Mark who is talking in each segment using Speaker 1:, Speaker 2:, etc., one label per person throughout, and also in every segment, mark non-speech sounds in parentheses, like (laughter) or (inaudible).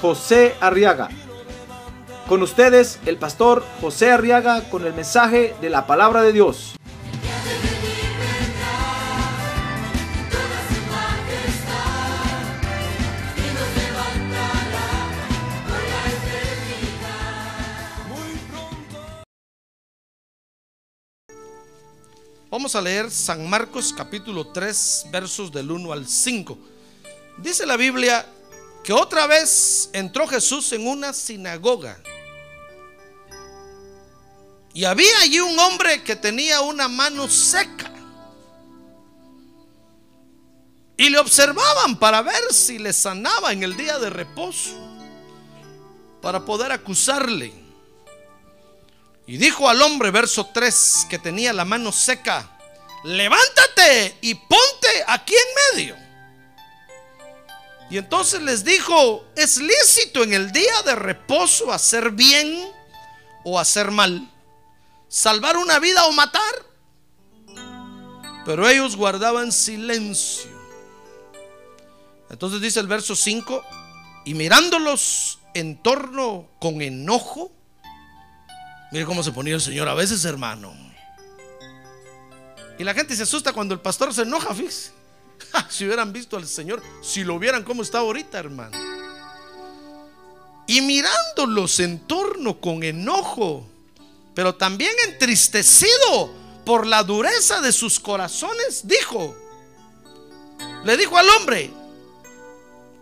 Speaker 1: José Arriaga. Con ustedes, el pastor José Arriaga con el mensaje de la palabra de Dios.
Speaker 2: Vamos a leer San Marcos capítulo 3 versos del 1 al 5. Dice la Biblia que otra vez entró Jesús en una sinagoga. Y había allí un hombre que tenía una mano seca. Y le observaban para ver si le sanaba en el día de reposo, para poder acusarle. Y dijo al hombre, verso 3, que tenía la mano seca, levántate y ponte aquí en medio. Y entonces les dijo, ¿es lícito en el día de reposo hacer bien o hacer mal? ¿Salvar una vida o matar? Pero ellos guardaban silencio. Entonces dice el verso 5, y mirándolos en torno con enojo, mire cómo se ponía el Señor a veces, hermano. Y la gente se asusta cuando el pastor se enoja, fíjese. Si hubieran visto al Señor, si lo vieran cómo está ahorita, hermano. Y mirándolos en torno con enojo, pero también entristecido por la dureza de sus corazones, dijo, le dijo al hombre,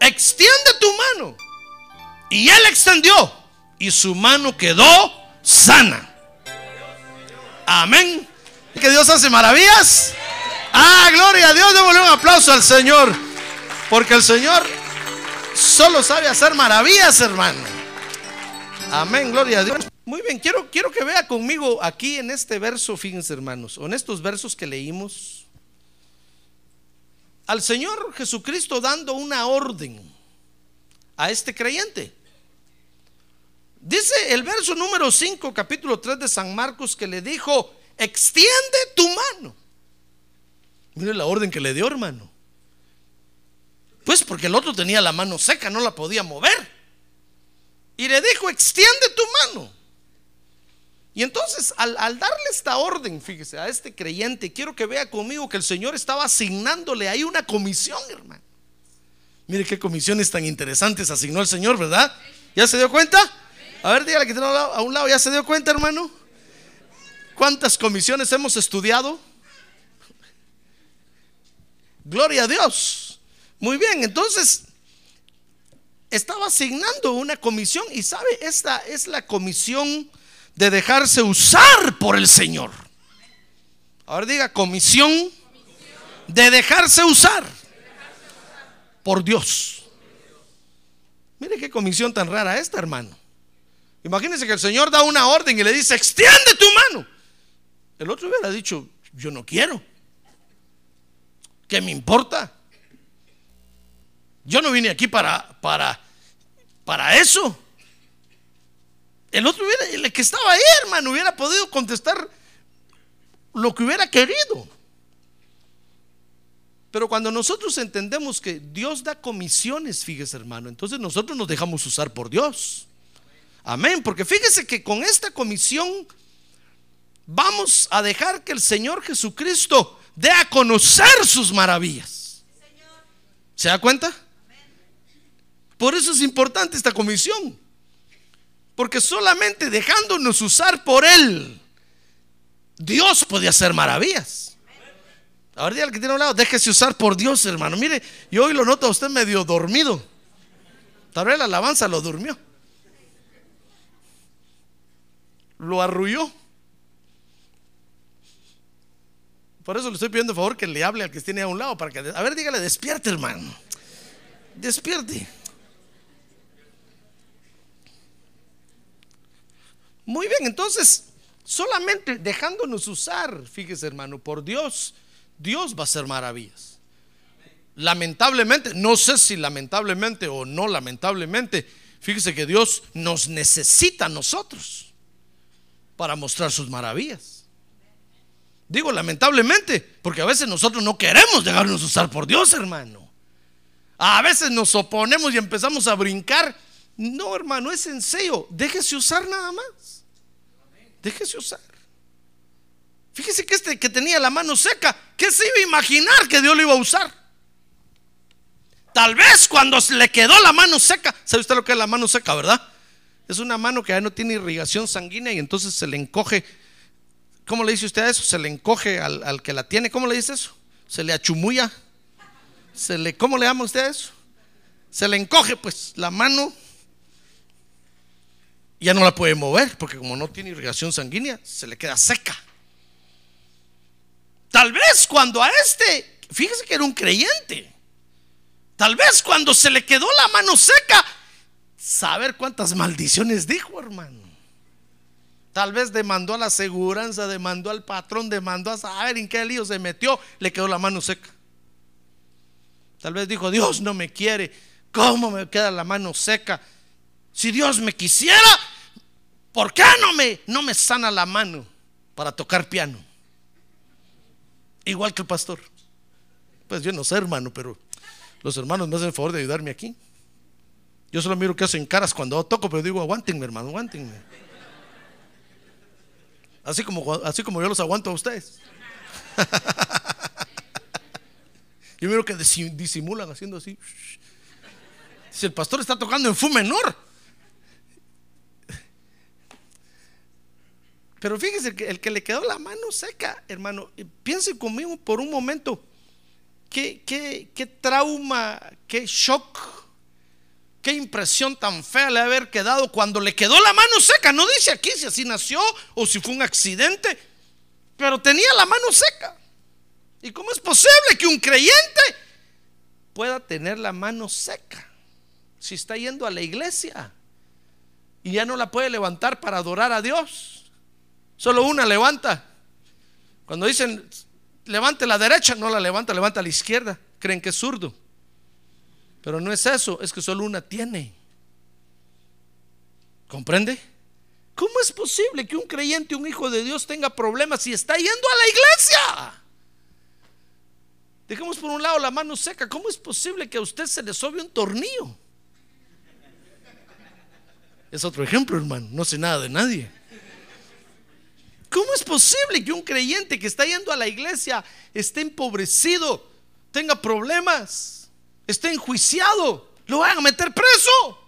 Speaker 2: extiende tu mano. Y él extendió y su mano quedó sana. Amén. que Dios hace maravillas? Ah, gloria a Dios. Démosle un aplauso al Señor. Porque el Señor solo sabe hacer maravillas, hermano. Amén, gloria a Dios. Muy bien, quiero, quiero que vea conmigo aquí en este verso, fíjense hermanos, en estos versos que leímos, al Señor Jesucristo dando una orden a este creyente. Dice el verso número 5, capítulo 3 de San Marcos, que le dijo, extiende tu mano. Mire la orden que le dio, hermano. Pues porque el otro tenía la mano seca, no la podía mover. Y le dijo, extiende tu mano. Y entonces, al, darle esta orden, fíjese, a este creyente, quiero que vea conmigo que el Señor estaba asignándole ahí una comisión, hermano. Mire qué comisiones tan interesantes asignó el Señor, ¿verdad? ¿Ya se dio cuenta? A ver, dígale que tiene a un lado, ¿ya se dio cuenta, hermano? ¿Cuántas comisiones hemos estudiado? Gloria a Dios. Muy bien, entonces estaba asignando una comisión y sabe, esta es la comisión de dejarse usar por el Señor. Ahora diga, comisión de dejarse usar por Dios. Mire qué comisión tan rara esta, hermano. Imagínense que el Señor da una orden y le dice, extiende tu mano. El otro hubiera dicho, yo no quiero. ¿Qué me importa? Yo no vine aquí para, para, para eso. El otro hubiera, el que estaba ahí, hermano, hubiera podido contestar lo que hubiera querido. Pero cuando nosotros entendemos que Dios da comisiones, fíjese hermano, entonces nosotros nos dejamos usar por Dios. Amén, porque fíjese que con esta comisión vamos a dejar que el Señor Jesucristo dé a conocer sus maravillas. ¿Se da cuenta? Por eso es importante esta comisión. Porque solamente dejándonos usar por Él, Dios puede hacer maravillas. Ahora que tiene a un lado, déjese usar por Dios, hermano. Mire, yo hoy lo noto a usted medio dormido. Tal vez la alabanza lo durmió. Lo arrulló. Por eso le estoy pidiendo favor que le hable al que tiene a un lado para que, a ver, dígale, despierte, hermano. Despierte. Muy bien, entonces, solamente dejándonos usar, fíjese hermano, por Dios, Dios va a hacer maravillas. Lamentablemente, no sé si lamentablemente o no lamentablemente, fíjese que Dios nos necesita a nosotros para mostrar sus maravillas. Digo lamentablemente, porque a veces nosotros no queremos dejarnos usar por Dios, hermano. A veces nos oponemos y empezamos a brincar. No, hermano, es sencillo. Déjese usar nada más. Déjese usar. Fíjese que este que tenía la mano seca, ¿qué se iba a imaginar que Dios lo iba a usar? Tal vez cuando se le quedó la mano seca, ¿sabe usted lo que es la mano seca, verdad? Es una mano que ya no tiene irrigación sanguínea y entonces se le encoge. ¿Cómo le dice usted a eso? Se le encoge al, al que la tiene. ¿Cómo le dice eso? Se le achumuya. Se le, ¿Cómo le llama usted a eso? Se le encoge pues la mano. Ya no la puede mover porque como no tiene irrigación sanguínea, se le queda seca. Tal vez cuando a este, fíjese que era un creyente. Tal vez cuando se le quedó la mano seca, saber cuántas maldiciones dijo, hermano. Tal vez demandó a la aseguranza, demandó al patrón, demandó a saber en qué lío se metió, le quedó la mano seca. Tal vez dijo, Dios no me quiere, ¿cómo me queda la mano seca? Si Dios me quisiera, ¿por qué no me, no me sana la mano para tocar piano? Igual que el pastor. Pues yo no sé, hermano, pero los hermanos me hacen el favor de ayudarme aquí. Yo solo miro que hacen caras cuando toco, pero digo, aguántenme, hermano, aguántenme. Así como, así como yo los aguanto a ustedes. (laughs) Yo miro que disimulan haciendo así. Si el pastor está tocando en fu menor. Pero fíjese que el que le quedó la mano seca, hermano, piense conmigo por un momento. Qué, qué, qué trauma, qué shock, qué impresión tan fea le haber quedado cuando le quedó la mano seca. No dice aquí si así nació o si fue un accidente, pero tenía la mano seca. ¿Y cómo es posible que un creyente pueda tener la mano seca si está yendo a la iglesia y ya no la puede levantar para adorar a Dios? Solo una levanta. Cuando dicen levante la derecha, no la levanta, levanta la izquierda. Creen que es zurdo. Pero no es eso, es que solo una tiene. ¿Comprende? ¿Cómo es posible que un creyente, un hijo de Dios tenga problemas si está yendo a la iglesia? Dejemos por un lado la mano seca. ¿Cómo es posible que a usted se le sobe un tornillo? Es otro ejemplo, hermano. No sé nada de nadie. ¿Cómo es posible que un creyente que está yendo a la iglesia esté empobrecido, tenga problemas, esté enjuiciado, lo vayan a meter preso?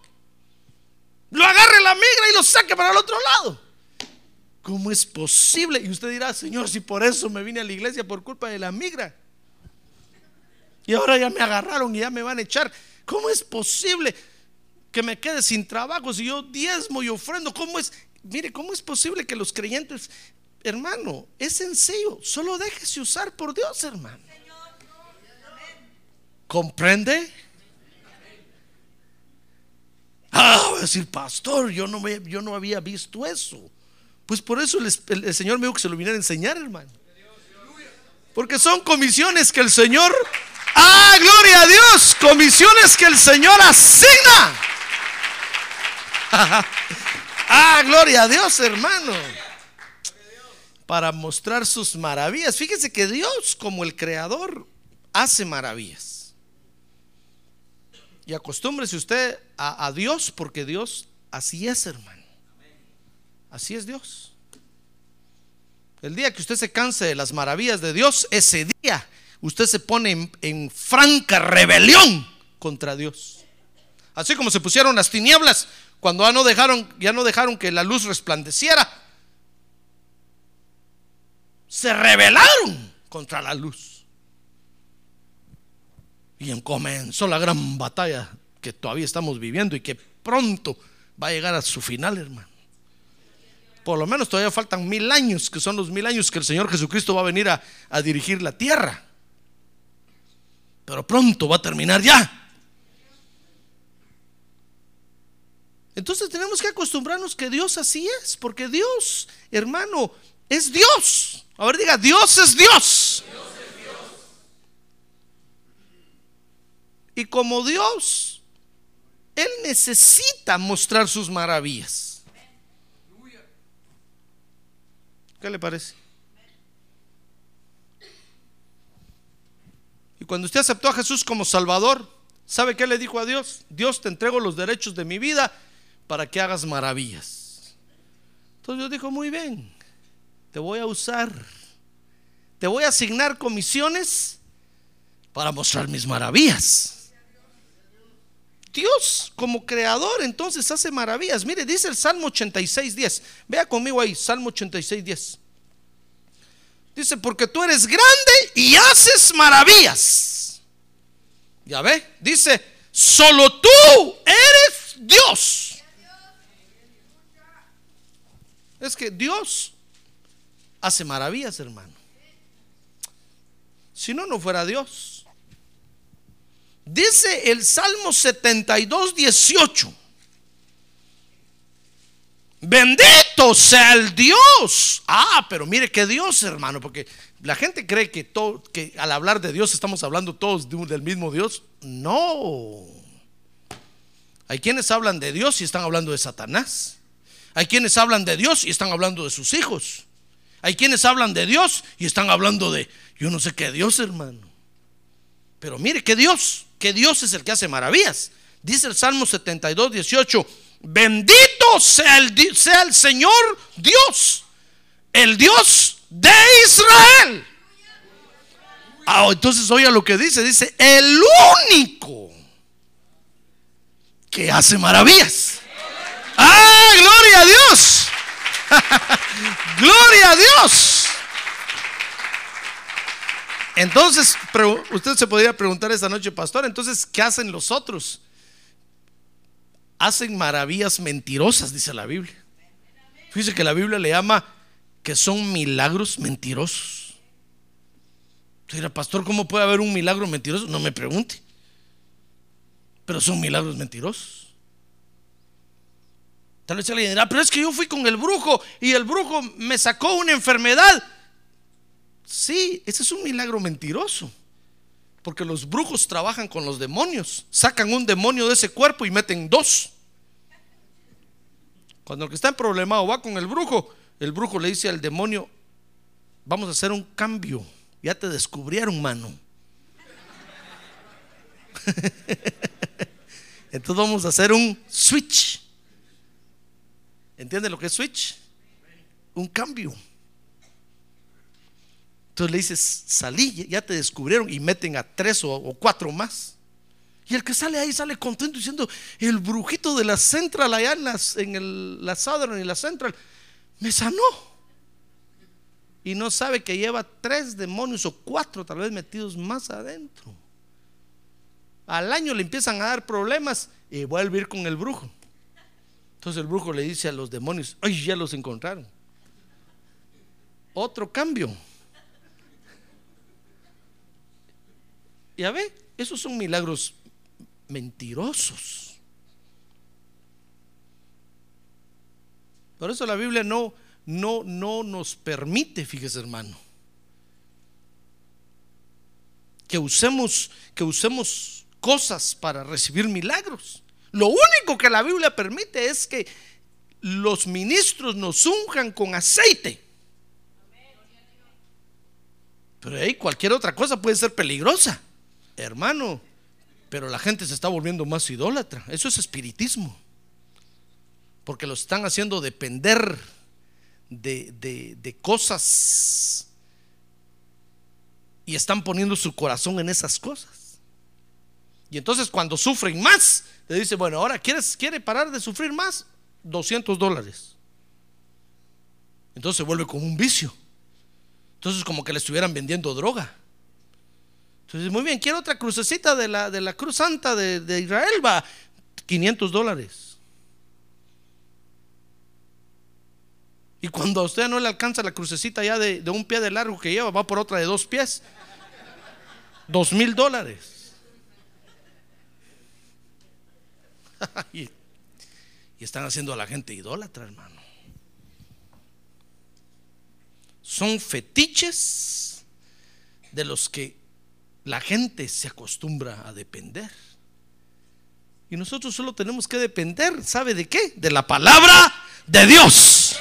Speaker 2: Lo agarre la migra y lo saque para el otro lado. ¿Cómo es posible? Y usted dirá, Señor, si por eso me vine a la iglesia por culpa de la migra. Y ahora ya me agarraron y ya me van a echar. ¿Cómo es posible que me quede sin trabajo si yo diezmo y ofrendo? ¿Cómo es? Mire, ¿cómo es posible que los creyentes, hermano, es sencillo, solo déjese usar por Dios, hermano? ¿Comprende? Ah, voy a decir, pastor, yo no, me, yo no había visto eso. Pues por eso el Señor me dijo que se lo viniera a enseñar, hermano. Porque son comisiones que el Señor, ah, gloria a Dios, comisiones que el Señor asigna. (laughs) ah, gloria a Dios, hermano. Para mostrar sus maravillas. Fíjese que Dios, como el creador, hace maravillas. Y acostúmbrese usted a, Dios, porque Dios así es, hermano. Así es Dios. El día que usted se canse de las maravillas de Dios, ese día usted se pone en, franca rebelión contra Dios. Así como se pusieron las tinieblas cuando ya no dejaron que la luz resplandeciera. Se rebelaron contra la luz. Y comenzó la gran batalla que todavía estamos viviendo y que pronto va a llegar a su final, hermano. Por lo menos todavía faltan mil años, que son los mil años que el Señor Jesucristo va a venir a, dirigir la tierra. Pero pronto va a terminar ya. Entonces tenemos que acostumbrarnos que Dios así es, porque Dios, hermano, es Dios. A ver, diga, Dios es Dios. Y como Dios, Él necesita mostrar sus maravillas. ¿Qué le parece? Y cuando usted aceptó a Jesús como Salvador, ¿sabe qué le dijo a Dios? Dios te entrego los derechos de mi vida para que hagas maravillas. Entonces Dios dijo, muy bien, te voy a usar, te voy a asignar comisiones para mostrar mis maravillas. Dios como creador entonces hace maravillas. Mire, dice el Salmo 86.10. Vea conmigo ahí, Salmo 86.10. Dice, porque tú eres grande y haces maravillas. Ya ve, dice, solo tú eres Dios. Es que Dios hace maravillas, hermano. Si no, no fuera Dios. Dice el Salmo 72, 18. Bendito sea el Dios. Ah, pero mire que Dios, hermano, porque la gente cree que, todo, que al hablar de Dios estamos hablando todos del mismo Dios. No. Hay quienes hablan de Dios y están hablando de Satanás. Hay quienes hablan de Dios y están hablando de sus hijos. Hay quienes hablan de Dios y están hablando de, yo no sé qué Dios, hermano. Pero mire que Dios, que Dios es el que hace maravillas. Dice el Salmo 72, 18, bendito sea el, sea el Señor Dios, el Dios de Israel. Ah, entonces oiga lo que dice, dice, el único que hace maravillas. Ah, gloria a Dios. (laughs) gloria a Dios. Entonces, usted se podría preguntar esta noche, pastor, entonces, ¿qué hacen los otros? Hacen maravillas mentirosas, dice la Biblia. Fíjese que la Biblia le llama que son milagros mentirosos. Dirá, pastor, ¿cómo puede haber un milagro mentiroso? No me pregunte. Pero son milagros mentirosos. Tal vez alguien dirá, pero es que yo fui con el brujo y el brujo me sacó una enfermedad. Sí, ese es un milagro mentiroso. Porque los brujos trabajan con los demonios. Sacan un demonio de ese cuerpo y meten dos. Cuando el que está en problemado va con el brujo, el brujo le dice al demonio, vamos a hacer un cambio. Ya te descubrieron, mano. (laughs) Entonces vamos a hacer un switch. ¿Entienden lo que es switch? Un cambio. Entonces le dices, salí, ya te descubrieron y meten a tres o, cuatro más. Y el que sale ahí sale contento diciendo, el brujito de la Central allá en el- la Southern y la Central me sanó. Y no sabe que lleva tres demonios o cuatro tal vez metidos más adentro. Al año le empiezan a dar problemas y vuelve a ir con el brujo. Entonces el brujo le dice a los demonios, ay, ya los encontraron. Otro cambio. Ya ve, esos son milagros mentirosos. Por eso la Biblia no, no, no nos permite, fíjese hermano, que usemos, que usemos cosas para recibir milagros. Lo único que la Biblia permite es que los ministros nos unjan con aceite. Pero ahí cualquier otra cosa puede ser peligrosa, hermano. Pero la gente se está volviendo más idólatra. Eso es espiritismo. Porque lo están haciendo depender de, de- de cosas y están poniendo su corazón en esas cosas. Y entonces cuando sufren más, le dice, bueno, ahora quiere parar de sufrir más, 200 dólares. Entonces se vuelve como un vicio. Entonces como que le estuvieran vendiendo droga. Entonces, muy bien, quiero otra crucecita de la, de la Cruz Santa de, de Israel, va, 500 dólares. Y cuando a usted no le alcanza la crucecita ya de, de un pie de largo que lleva, va por otra de dos pies. Dos mil dólares. (laughs) y, Y están haciendo a la gente idólatra, hermano. Son fetiches de los que la gente se acostumbra a depender. Y nosotros solo tenemos que depender, ¿sabe de qué? De la palabra de Dios.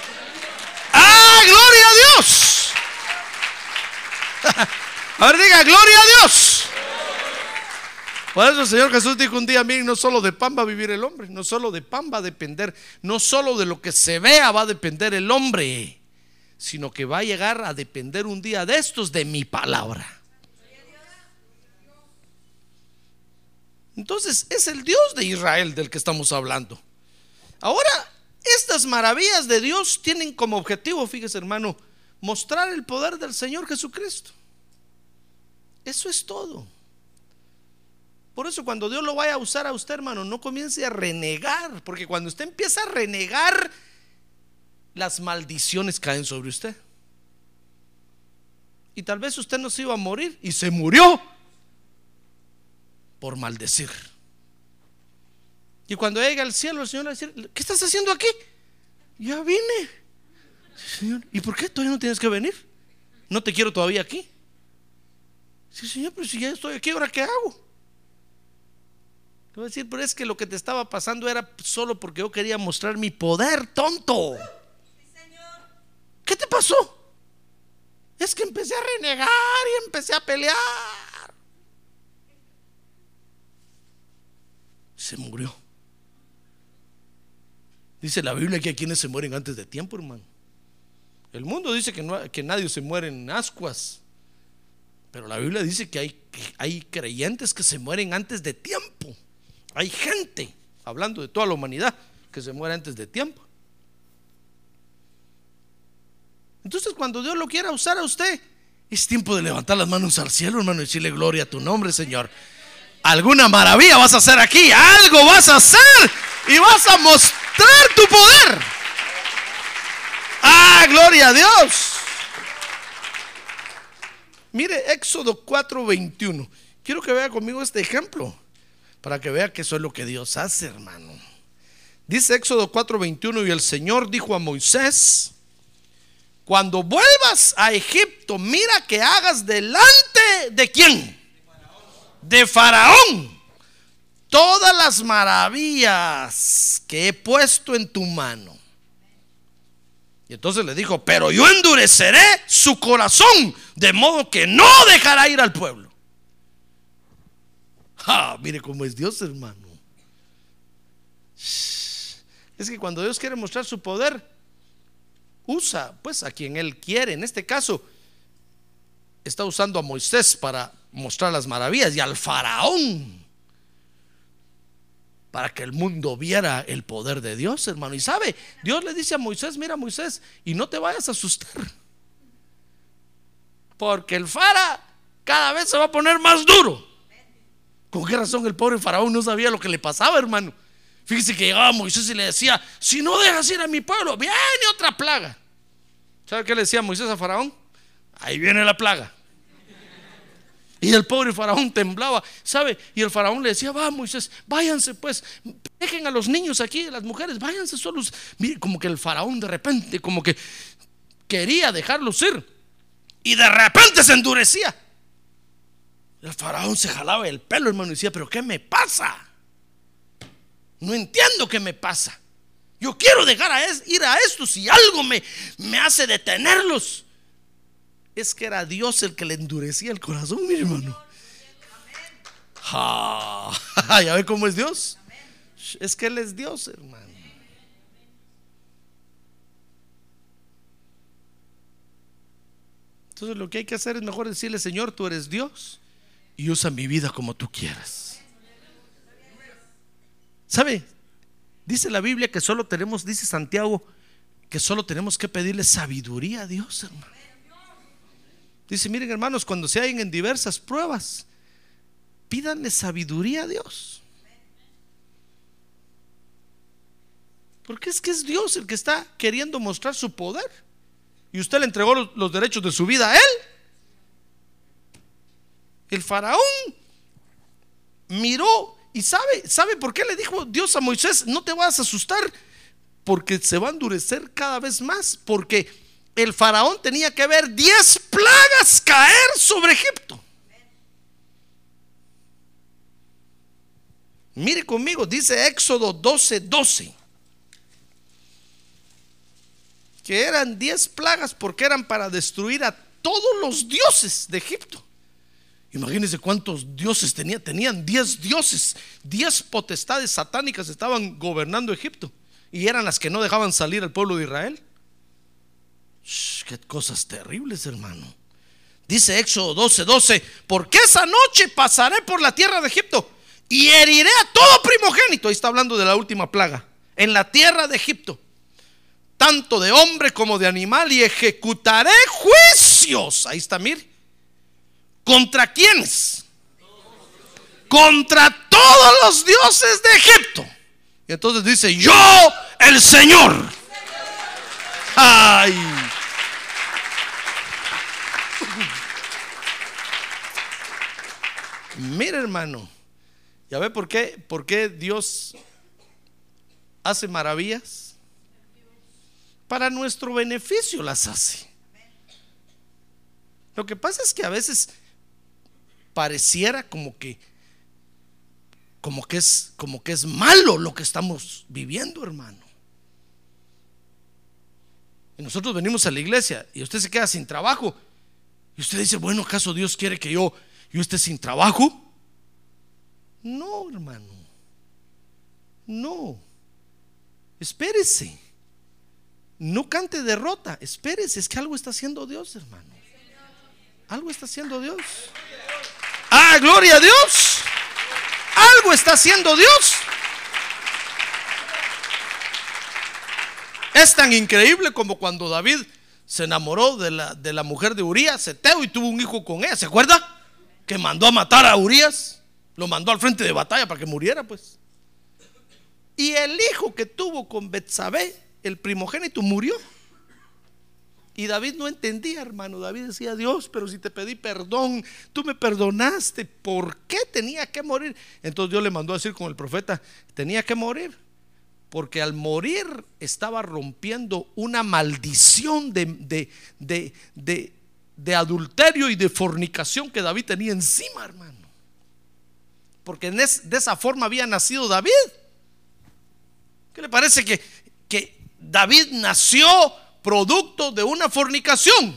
Speaker 2: ¡Ah, gloria a Dios! (laughs) A ver, diga, gloria a Dios. Por eso el Señor Jesús dijo un día, miren, no solo de pan va a vivir el hombre, no solo de pan va a depender, no solo de lo que se vea va a depender el hombre, sino que va a llegar a depender un día de estos de mi palabra. Entonces es el Dios de Israel del que estamos hablando. Ahora, estas maravillas de Dios tienen como objetivo, fíjese hermano, mostrar el poder del Señor Jesucristo. Eso es todo. Por eso cuando Dios lo vaya a usar a usted, hermano, no comience a renegar, porque cuando usted empieza a renegar, las maldiciones caen sobre usted. Y tal vez usted no se iba a morir y se murió por maldecir. Y cuando llegue al cielo, el Señor va a decir, ¿qué estás haciendo aquí? Ya vine. señor. ¿Y por qué todavía no tienes que venir? No te quiero todavía aquí. Sí, Señor, pero si ya estoy aquí, ¿ahora qué hago? Te voy a decir, pero es que lo que te estaba pasando era solo porque yo quería mostrar mi poder, tonto. ¿Qué te pasó? Es que empecé a renegar y empecé a pelear. Se murió. Dice la Biblia que hay quienes se mueren antes de tiempo, hermano. El mundo dice que, no, que nadie se muere en ascuas. Pero la Biblia dice que hay, que hay creyentes que se mueren antes de tiempo. Hay gente, hablando de toda la humanidad, que se muere antes de tiempo. Entonces, cuando Dios lo quiera usar a usted, es tiempo de levantar las manos al cielo, hermano, y decirle gloria a tu nombre, Señor. Alguna maravilla vas a hacer aquí, algo vas a hacer y vas a mostrar tu poder. Ah, gloria a Dios. Mire, Éxodo 4:21. Quiero que vea conmigo este ejemplo para que vea que eso es lo que Dios hace, hermano. Dice Éxodo 4:21 y el Señor dijo a Moisés, cuando vuelvas a Egipto, mira que hagas delante de quién? De Faraón. Todas las maravillas que he puesto en tu mano. Y entonces le dijo, pero yo endureceré su corazón de modo que no dejará ir al pueblo. Ah, mire cómo es Dios, hermano. Es que cuando Dios quiere mostrar su poder, usa pues a quien Él quiere. En este caso, está usando a Moisés para mostrar las maravillas y al faraón para que el mundo viera el poder de Dios, hermano. Y sabe, Dios le dice a Moisés, mira Moisés, y no te vayas a asustar. Porque el fara cada vez se va a poner más duro. ¿Con qué razón el pobre faraón no sabía lo que le pasaba, hermano? Fíjese que llegaba Moisés y le decía, si no dejas ir a mi pueblo, viene otra plaga. ¿Sabe qué le decía Moisés a faraón? Ahí viene la plaga. Y el pobre faraón temblaba, ¿sabe? Y el faraón le decía, va Moisés, váyanse pues, dejen a los niños aquí, a las mujeres, váyanse solos. Mire, como que el faraón de repente, como que quería dejarlos ir. Y de repente se endurecía. El faraón se jalaba el pelo, hermano, y decía, pero ¿qué me pasa? No entiendo qué me pasa. Yo quiero dejar a ir a estos y algo me, me hace detenerlos es que era Dios el que le endurecía el corazón, mi hermano. (laughs) ¿Ya ve cómo es Dios? Es que Él es Dios, hermano. Entonces lo que hay que hacer es mejor decirle, Señor, tú eres Dios y usa mi vida como tú quieras. ¿Sabe? Dice la Biblia que solo tenemos, dice Santiago, que solo tenemos que pedirle sabiduría a Dios, hermano. Dice, miren hermanos, cuando se hallen en diversas pruebas, pídanle sabiduría a Dios. Porque es que es Dios el que está queriendo mostrar su poder. Y usted le entregó los, derechos de su vida a él. El faraón miró ¿Y sabe, sabe por qué le dijo Dios a Moisés? No te vas a asustar, porque se va a endurecer cada vez más, porque el faraón tenía que ver 10 plagas caer sobre Egipto. Mire conmigo, dice Éxodo 12, 12. Que eran 10 plagas porque eran para destruir a todos los dioses de Egipto. Imagínense cuántos dioses tenía. Tenían 10 dioses, 10 potestades satánicas estaban gobernando Egipto. Y eran las que no dejaban salir al pueblo de Israel. Qué cosas terribles, hermano. Dice Éxodo 12, 12, porque esa noche pasaré por la tierra de Egipto y heriré a todo primogénito. Ahí está hablando de la última plaga. En la tierra de Egipto, tanto de hombre como de animal, y ejecutaré juicios. Ahí está, mir. ¿Contra quiénes? Contra todos los dioses de Egipto. Y entonces dice, yo, el Señor. Ay. Mira, hermano. ¿Ya ve por qué? ¿Por qué Dios hace maravillas? Para nuestro beneficio las hace. Lo que pasa es que a veces pareciera como que como que es como que es malo lo que estamos viviendo, hermano. Y nosotros venimos a la iglesia y usted se queda sin trabajo. Y usted dice, bueno, ¿acaso Dios quiere que yo, yo esté sin trabajo? No, hermano. No. Espérese. No cante derrota. Espérese. Es que algo está haciendo Dios, hermano. Algo está haciendo Dios. Ah, gloria a Dios. Algo está haciendo Dios. Es tan increíble como cuando David se enamoró de la, de la mujer de Urias, Eteo, y tuvo un hijo con ella. ¿Se acuerda? Que mandó a matar a Urias. Lo mandó al frente de batalla para que muriera, pues. Y el hijo que tuvo con Betsabé, el primogénito, murió. Y David no entendía, hermano. David decía, Dios, pero si te pedí perdón, tú me perdonaste, ¿por qué tenía que morir? Entonces Dios le mandó a decir con el profeta, tenía que morir. Porque al morir estaba rompiendo una maldición de, de, de, de, adulterio y de fornicación que David tenía encima, hermano porque de esa forma había nacido David. ¿Qué le parece que, que David nació producto de una fornicación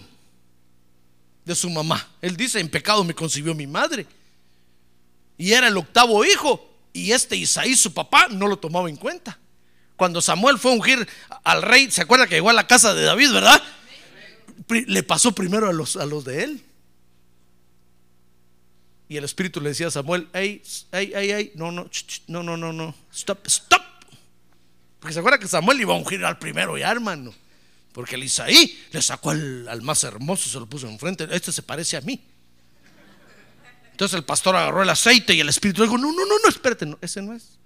Speaker 2: de su mamá? Él dice, en pecado me concibió mi madre. Y era el octavo hijo. Y este Isaí, su papá, no lo tomaba en cuenta. Cuando Samuel fue a ungir al rey, ¿se acuerda que llegó a la casa de David, verdad? Le pasó primero a los, a los de él. Y el Espíritu le decía a Samuel, hey, hey, hey, hey, no, no, no, no, no, no, stop, stop. Porque se acuerda que Samuel iba a ungir al primero ya, hermano. Porque el Isaí le sacó al, más hermoso, se lo puso enfrente. Este se parece a mí. Entonces el pastor agarró el aceite y el Espíritu dijo, no, no, no, no, espérate, no, ese no es.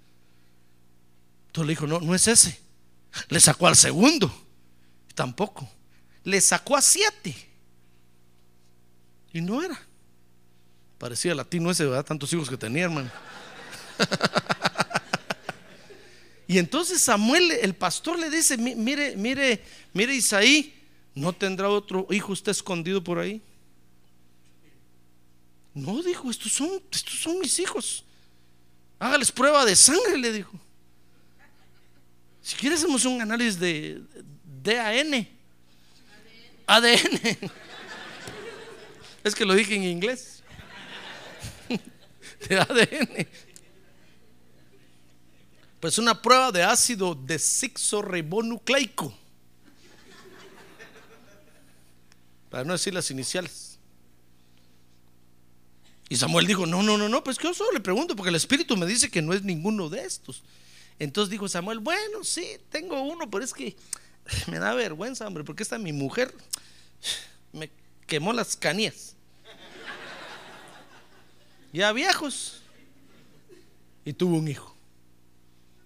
Speaker 2: Entonces le dijo, no, no es ese. Le sacó al segundo. Tampoco. Le sacó a siete. Y no era. Parecía latino ese, ¿verdad? Tantos hijos que tenía, hermano. (laughs) y entonces Samuel, el pastor, le dice: Mire, mire, mire, Isaí, ¿no tendrá otro hijo usted escondido por ahí? No, dijo, estos son, estos son mis hijos. Hágales prueba de sangre, le dijo. Si quiere hacemos un análisis de DAN. ADN. Es que lo dije en inglés (laughs) de ADN. Pues una prueba de ácido desoxirribonucleico. Para no decir las iniciales. Y Samuel dijo, no, no, no, no, pues que yo solo le pregunto porque el Espíritu me dice que no es ninguno de estos. Entonces dijo Samuel, bueno, sí, tengo uno, pero es que (laughs) me da vergüenza, hombre, porque esta mi mujer me quemó las canías ya viejos, y tuvo un hijo.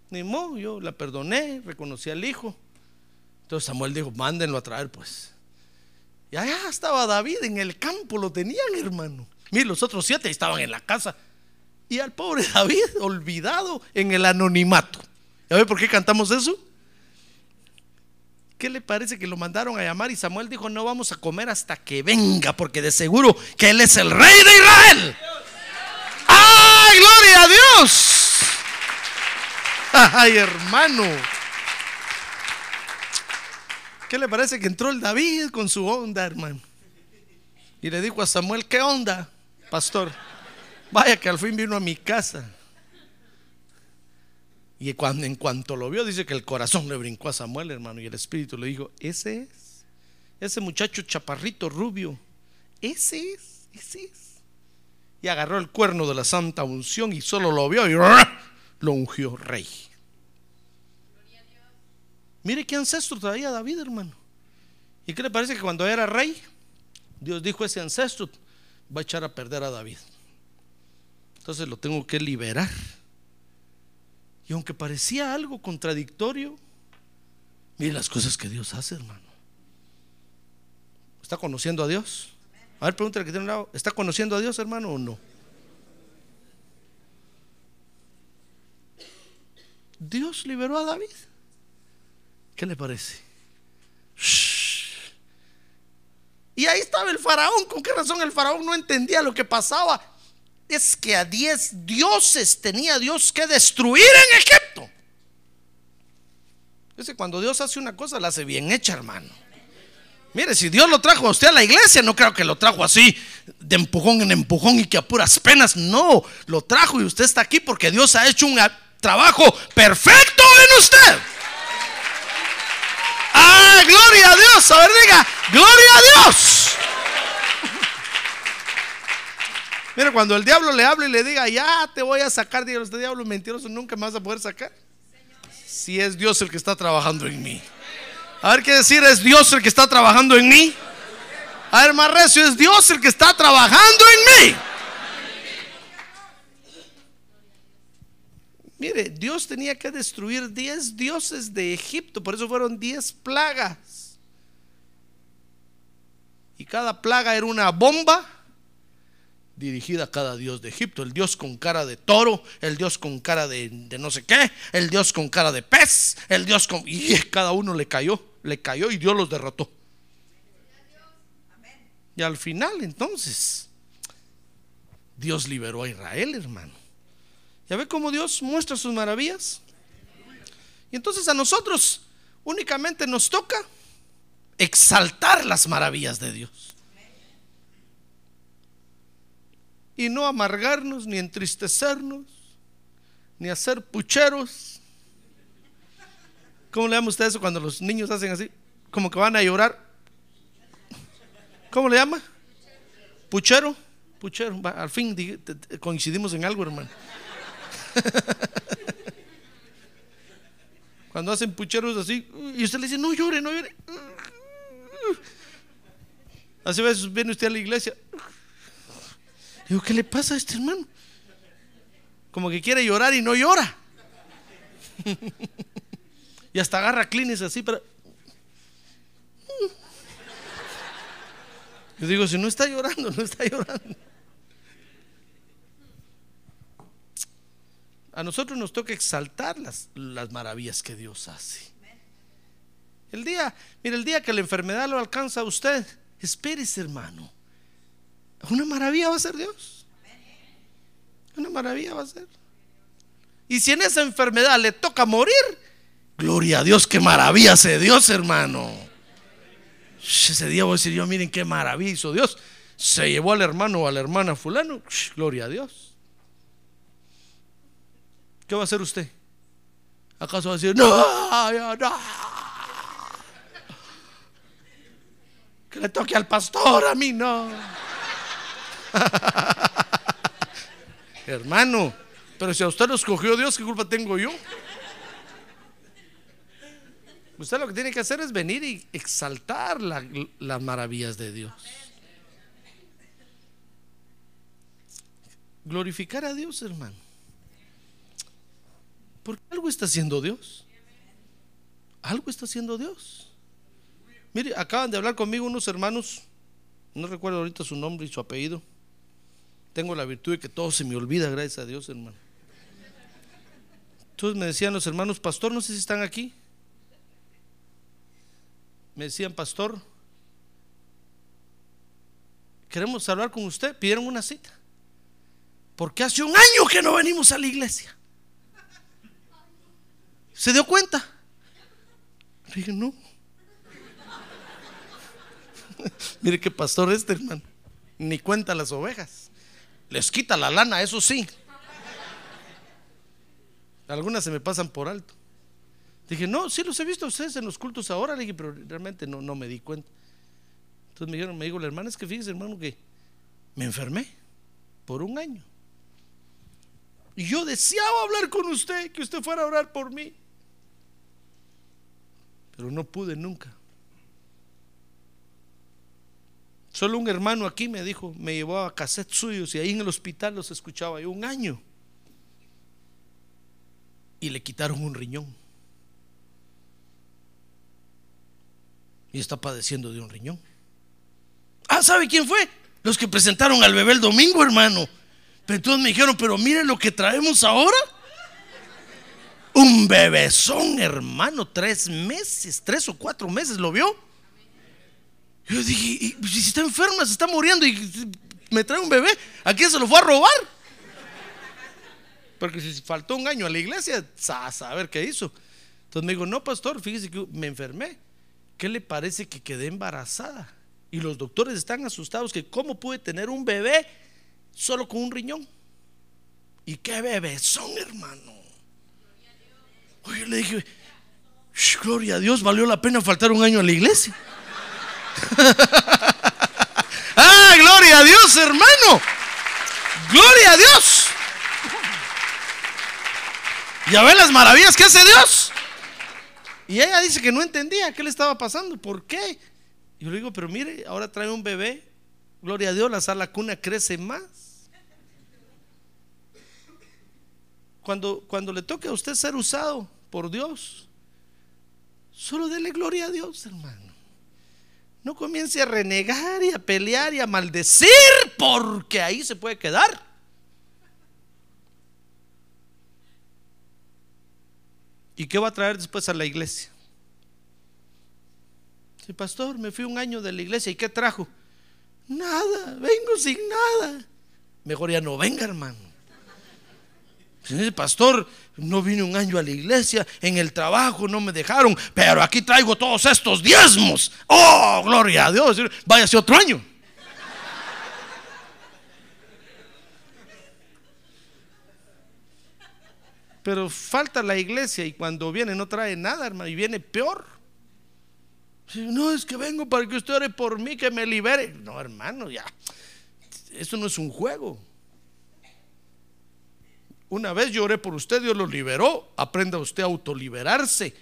Speaker 2: Ni modo, yo la perdoné, reconocí al hijo. Entonces Samuel dijo, mándenlo a traer pues. Y allá estaba David en el campo, lo tenían hermano. Mire, los otros siete estaban en la casa. Y al pobre (laughs) David, olvidado en el anonimato. ¿Ya ve por qué cantamos eso? ¿Qué le parece que lo mandaron a llamar y Samuel dijo, no vamos a comer hasta que venga, porque de seguro que Él es el rey de Israel? ¡Ay, gloria a Dios! (laughs) ¡Ay, hermano! ¿Qué le parece que entró el David con su onda, hermano? Y le dijo a Samuel, ¿qué onda, pastor? Vaya que al fin vino a mi casa. Y cuando, en cuanto lo vio, dice que el corazón le brincó a Samuel, hermano, y el espíritu le dijo, ese es, ese muchacho chaparrito rubio, ese es, ese es. Y agarró el cuerno de la santa unción y solo lo vio y (laughs) lo ungió rey. Mire qué ancestro traía David, hermano. ¿Y qué le parece que cuando era rey, Dios dijo ese ancestro va a echar a perder a David? Entonces lo tengo que liberar. Y aunque parecía algo contradictorio, mire las cosas que Dios hace, hermano. ¿Está conociendo a Dios? A ver, pregúntale que tiene un lado. ¿Está conociendo a Dios, hermano, o no? Dios liberó a David. ¿Qué le parece? Y ahí estaba el faraón. ¿Con qué razón el faraón no entendía lo que pasaba? Es que a diez dioses tenía Dios que destruir en Egipto. Es que cuando Dios hace una cosa, la hace bien hecha, hermano. Mire, si Dios lo trajo a usted a la iglesia, no creo que lo trajo así, de empujón en empujón y que a puras penas. No, lo trajo y usted está aquí porque Dios ha hecho un trabajo perfecto en usted. ¡Ah, gloria a Dios! A ver, diga, ¡gloria a Dios! Mira, cuando el diablo le habla y le diga, ya te voy a sacar, diga este diablo mentiroso, nunca me vas a poder sacar. Si es Dios el que está trabajando en mí. A ver qué decir, es Dios el que está trabajando en mí. A ver, más recio, es Dios el que está trabajando en mí. Mire, Dios tenía que destruir 10 dioses de Egipto, por eso fueron 10 plagas. Y cada plaga era una bomba dirigida a cada dios de Egipto. El dios con cara de toro, el dios con cara de, no sé qué, el dios con cara de pez, el dios con... Y cada uno le cayó, le cayó y Dios los derrotó. Y al final entonces, Dios liberó a Israel, hermano. ¿Ya ve cómo Dios muestra sus maravillas? Y entonces a nosotros únicamente nos toca exaltar las maravillas de Dios. Y no amargarnos, ni entristecernos, ni hacer pucheros. ¿Cómo le llama usted eso cuando los niños hacen así? Como que van a llorar. ¿Cómo le llama? Puchero. Puchero. Al fin coincidimos en algo, hermano. (laughs) Cuando hacen pucheros así, y usted le dice, no llore, no llore. Hace veces viene usted a la iglesia. Digo, ¿qué le pasa a este hermano? Como que quiere llorar y no llora. (laughs) y hasta agarra clines así para. (laughs) Yo digo, si no está llorando, no está llorando. A nosotros nos toca exaltar las, las maravillas que Dios hace. El día, mire, el día que la enfermedad lo alcanza a usted, espérese, hermano. Una maravilla va a ser Dios. Una maravilla va a ser. Y si en esa enfermedad le toca morir, gloria a Dios, qué maravilla hace Dios, hermano. Ese día voy a decir yo, miren qué maravilla hizo Dios. Se llevó al hermano o a la hermana fulano, gloria a Dios. ¿Qué va a hacer usted? ¿Acaso va a decir, no, no? Que le toque al pastor, a mí no. (laughs) Hermano, pero si a usted lo escogió Dios, ¿qué culpa tengo yo? Usted lo que tiene que hacer es venir y exaltar la, las maravillas de Dios. Glorificar a Dios, hermano. Porque algo está haciendo Dios. Algo está haciendo Dios. Mire, acaban de hablar conmigo unos hermanos, no recuerdo ahorita su nombre y su apellido tengo la virtud de que todo se me olvida, gracias a Dios, hermano. Entonces me decían los hermanos, pastor, no sé si están aquí. Me decían, pastor, queremos hablar con usted. Pidieron una cita. Porque hace un año que no venimos a la iglesia. ¿Se dio cuenta? Le dije, no. (laughs) Mire qué pastor este, hermano. Ni cuenta las ovejas. Les quita la lana, eso sí. Algunas se me pasan por alto. Dije, no, sí los he visto a ustedes en los cultos ahora. Le dije, pero realmente no, no me di cuenta. Entonces me dijeron, me dijo la hermana, es que fíjese, hermano, que me enfermé por un año. Y yo deseaba hablar con usted, que usted fuera a orar por mí. Pero no pude nunca. Solo un hermano aquí me dijo, me llevó a cassette suyos y ahí en el hospital los escuchaba yo un año. Y le quitaron un riñón. Y está padeciendo de un riñón. Ah, ¿sabe quién fue? Los que presentaron al bebé el domingo, hermano. Pero entonces me dijeron, pero mire lo que traemos ahora. Un bebezón, hermano, tres meses, tres o cuatro meses, ¿lo vio? Yo dije, ¿y si está enferma, se está muriendo y me trae un bebé, ¿a quién se lo fue a robar? Porque si faltó un año a la iglesia, a saber qué hizo. Entonces me dijo, no, pastor, fíjese que me enfermé. ¿Qué le parece que quedé embarazada? Y los doctores están asustados que cómo pude tener un bebé solo con un riñón. ¿Y qué bebé son, hermano? Oye, le dije, gloria a Dios, valió la pena faltar un año a la iglesia. (laughs) ah, gloria a Dios, hermano. Gloria a Dios. Ya ve las maravillas que hace Dios. Y ella dice que no entendía qué le estaba pasando, por qué. Yo le digo, pero mire, ahora trae un bebé. Gloria a Dios, la sala cuna crece más. Cuando, cuando le toque a usted ser usado por Dios, solo dele gloria a Dios, hermano. No comience a renegar y a pelear y a maldecir, porque ahí se puede quedar. ¿Y qué va a traer después a la iglesia? Sí, pastor, me fui un año de la iglesia. ¿Y qué trajo? Nada, vengo sin nada. Mejor ya no venga, hermano. Sí, pastor, no vine un año a la iglesia, en el trabajo no me dejaron, pero aquí traigo todos estos diezmos. Oh, gloria a Dios. Váyase otro año. Pero falta la iglesia y cuando viene no trae nada, hermano, y viene peor. No, es que vengo para que usted ore por mí, que me libere. No, hermano, ya. Eso no es un juego. Una vez yo oré por usted, Dios lo liberó. Aprenda usted a autoliberarse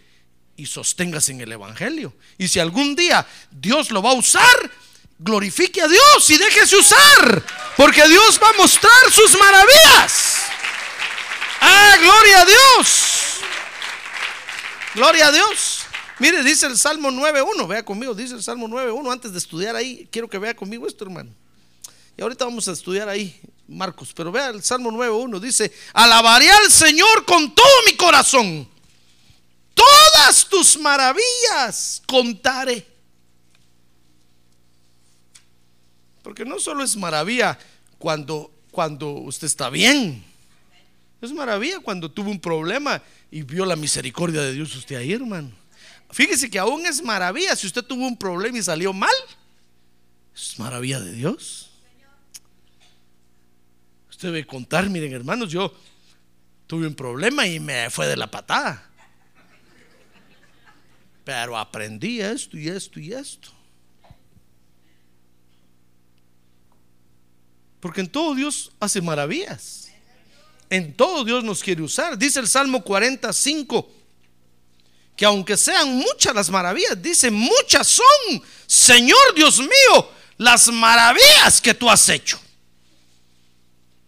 Speaker 2: y sosténgase en el Evangelio. Y si algún día Dios lo va a usar, glorifique a Dios y déjese usar. Porque Dios va a mostrar sus maravillas. Ah, gloria a Dios. Gloria a Dios. Mire, dice el Salmo 9.1, vea conmigo, dice el Salmo 9.1, antes de estudiar ahí, quiero que vea conmigo esto, hermano. Y ahorita vamos a estudiar ahí, Marcos, pero vea el Salmo 9.1, dice, alabaré al Señor con todo mi corazón, todas tus maravillas contaré. Porque no solo es maravilla cuando, cuando usted está bien, es maravilla cuando tuvo un problema y vio la misericordia de Dios usted ahí, hermano. Fíjese que aún es maravilla si usted tuvo un problema y salió mal. Es maravilla de Dios. Usted debe contar, miren hermanos, yo tuve un problema y me fue de la patada. Pero aprendí esto y esto y esto. Porque en todo Dios hace maravillas. En todo Dios nos quiere usar. Dice el Salmo 45 que aunque sean muchas las maravillas, dice, muchas son, Señor Dios mío, las maravillas que tú has hecho.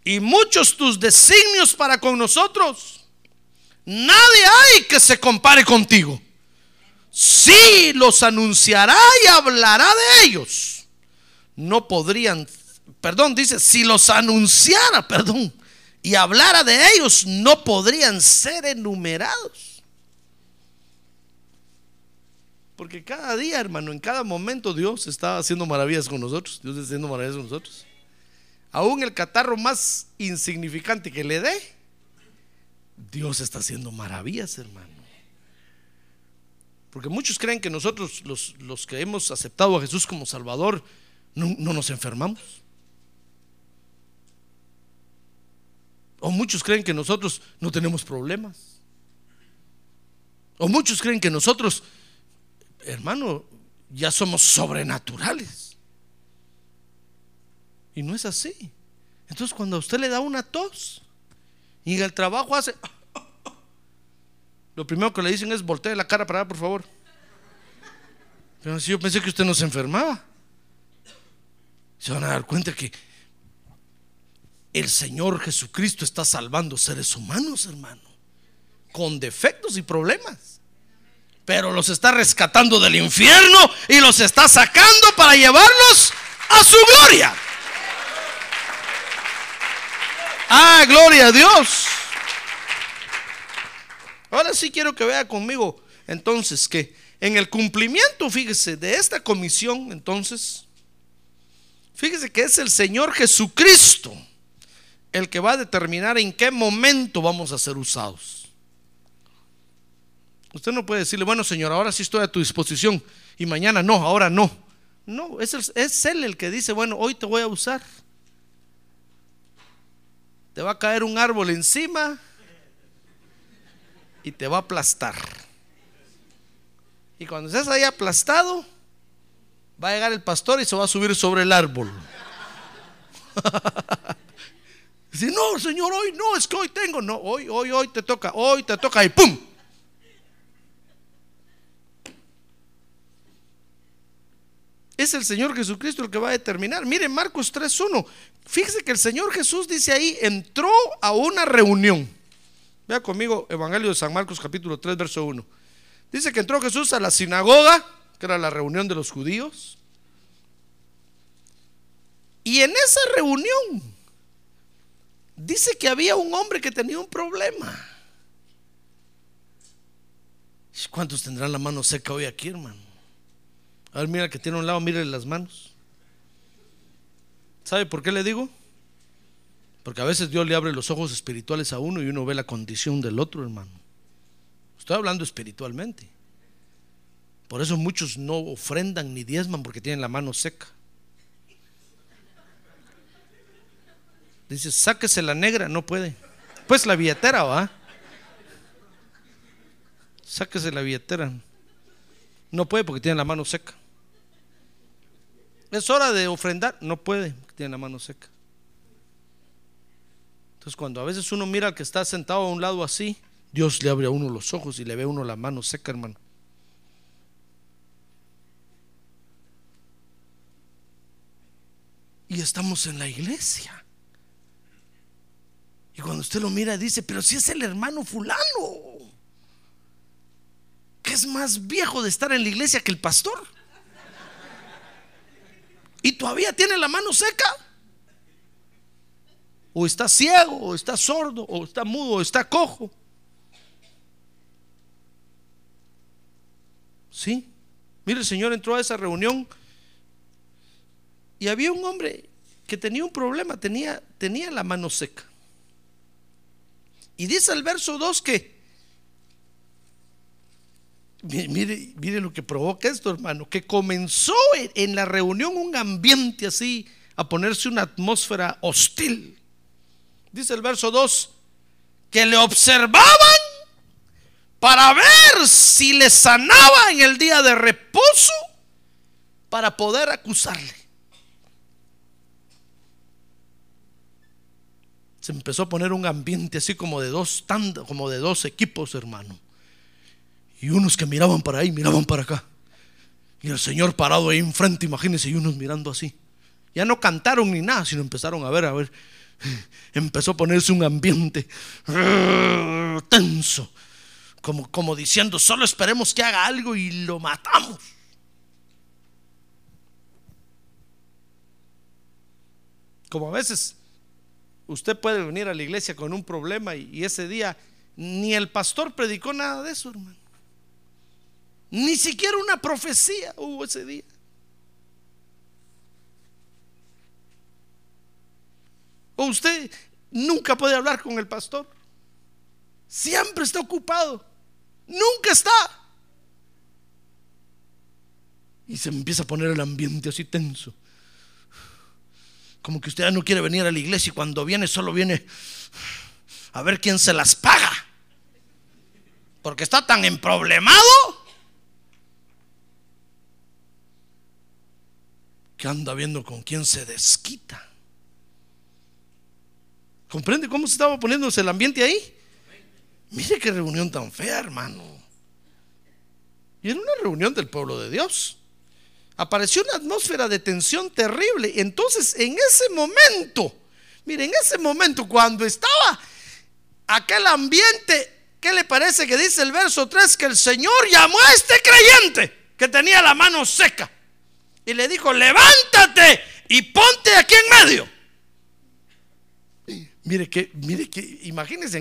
Speaker 2: Y muchos tus designios para con nosotros. Nadie hay que se compare contigo. Sí los anunciará y hablará de ellos. No podrían perdón, dice, si los anunciara, (laughs) perdón, y hablara de ellos, no podrían ser enumerados. Porque cada día, hermano, en cada momento Dios está haciendo maravillas con nosotros. Dios está haciendo maravillas con nosotros. Aún el catarro más insignificante que le dé, Dios está haciendo maravillas, hermano. Porque muchos creen que nosotros, los, los que hemos aceptado a Jesús como Salvador, no, no nos enfermamos. O muchos creen que nosotros no tenemos problemas. O muchos creen que nosotros, hermano, ya somos sobrenaturales. Y no es así. Entonces cuando a usted le da una tos y en el trabajo hace... Lo primero que le dicen es voltee la cara para allá, por favor. Pero si yo pensé que usted no se enfermaba. Se van a dar cuenta que el Señor Jesucristo está salvando seres humanos, hermano, con defectos y problemas. Pero los está rescatando del infierno y los está sacando para llevarlos a su gloria. Ah, gloria a Dios. Ahora sí quiero que vea conmigo entonces que en el cumplimiento, fíjese, de esta comisión, entonces, fíjese que es el Señor Jesucristo el que va a determinar en qué momento vamos a ser usados. Usted no puede decirle, bueno Señor, ahora sí estoy a tu disposición y mañana no, ahora no. No, es, es Él el que dice, bueno, hoy te voy a usar. Te va a caer un árbol encima y te va a aplastar. Y cuando estés ahí aplastado, va a llegar el pastor y se va a subir sobre el árbol. (laughs) Dice, no, Señor, hoy no, es que hoy tengo. No, hoy, hoy, hoy te toca, hoy te toca y ¡pum! Es el Señor Jesucristo el que va a determinar. Mire Marcos 3.1. Fíjese que el Señor Jesús dice ahí, entró a una reunión. Vea conmigo Evangelio de San Marcos capítulo 3, verso 1. Dice que entró Jesús a la sinagoga, que era la reunión de los judíos. Y en esa reunión dice que había un hombre que tenía un problema. ¿Cuántos tendrán la mano seca hoy aquí, hermano? A ver, mira que tiene un lado, mire las manos. ¿Sabe por qué le digo? Porque a veces Dios le abre los ojos espirituales a uno y uno ve la condición del otro, hermano. Estoy hablando espiritualmente. Por eso muchos no ofrendan ni diezman porque tienen la mano seca. Dice, sáquese la negra, no puede. Pues la billetera, va. Sáquese la billetera. No puede porque tiene la mano seca. Es hora de ofrendar, no puede, porque tiene la mano seca. Entonces, cuando a veces uno mira que está sentado a un lado así, Dios le abre a uno los ojos y le ve a uno la mano seca, hermano. Y estamos en la iglesia. Y cuando usted lo mira, dice, pero si es el hermano fulano, que es más viejo de estar en la iglesia que el pastor. Y todavía tiene la mano seca. O está ciego, o está sordo, o está mudo, o está cojo. Sí. Mire, el Señor entró a esa reunión y había un hombre que tenía un problema, tenía, tenía la mano seca. Y dice el verso 2 que, mire, lo que provoca esto, hermano, que comenzó en la reunión un ambiente así, a ponerse una atmósfera hostil. Dice el verso 2, que le observaban para ver si le sanaba en el día de reposo para poder acusarle. Se empezó a poner un ambiente así como de dos tandas, como de dos equipos, hermano. Y unos que miraban para ahí, miraban para acá. Y el Señor parado ahí enfrente, imagínense, y unos mirando así. Ya no cantaron ni nada, sino empezaron a ver, a ver. (laughs) Empezó a ponerse un ambiente (laughs) tenso como, como diciendo, solo esperemos que haga algo y lo matamos. Como a veces usted puede venir a la iglesia con un problema y, y ese día ni el pastor predicó nada de eso, hermano. Ni siquiera una profecía hubo ese día. O usted nunca puede hablar con el pastor. Siempre está ocupado. Nunca está. Y se empieza a poner el ambiente así tenso. Como que usted ya no quiere venir a la iglesia y cuando viene solo viene a ver quién se las paga. Porque está tan emproblemado que anda viendo con quién se desquita. ¿Comprende cómo se estaba poniéndose el ambiente ahí? Mire qué reunión tan fea, hermano. Y era una reunión del pueblo de Dios. Apareció una atmósfera de tensión terrible. Entonces, en ese momento, mire, en ese momento, cuando estaba aquel ambiente, ¿qué le parece que dice el verso 3? Que el Señor llamó a este creyente que tenía la mano seca y le dijo, levántate y ponte aquí en medio. Mire que, mire que, imagínense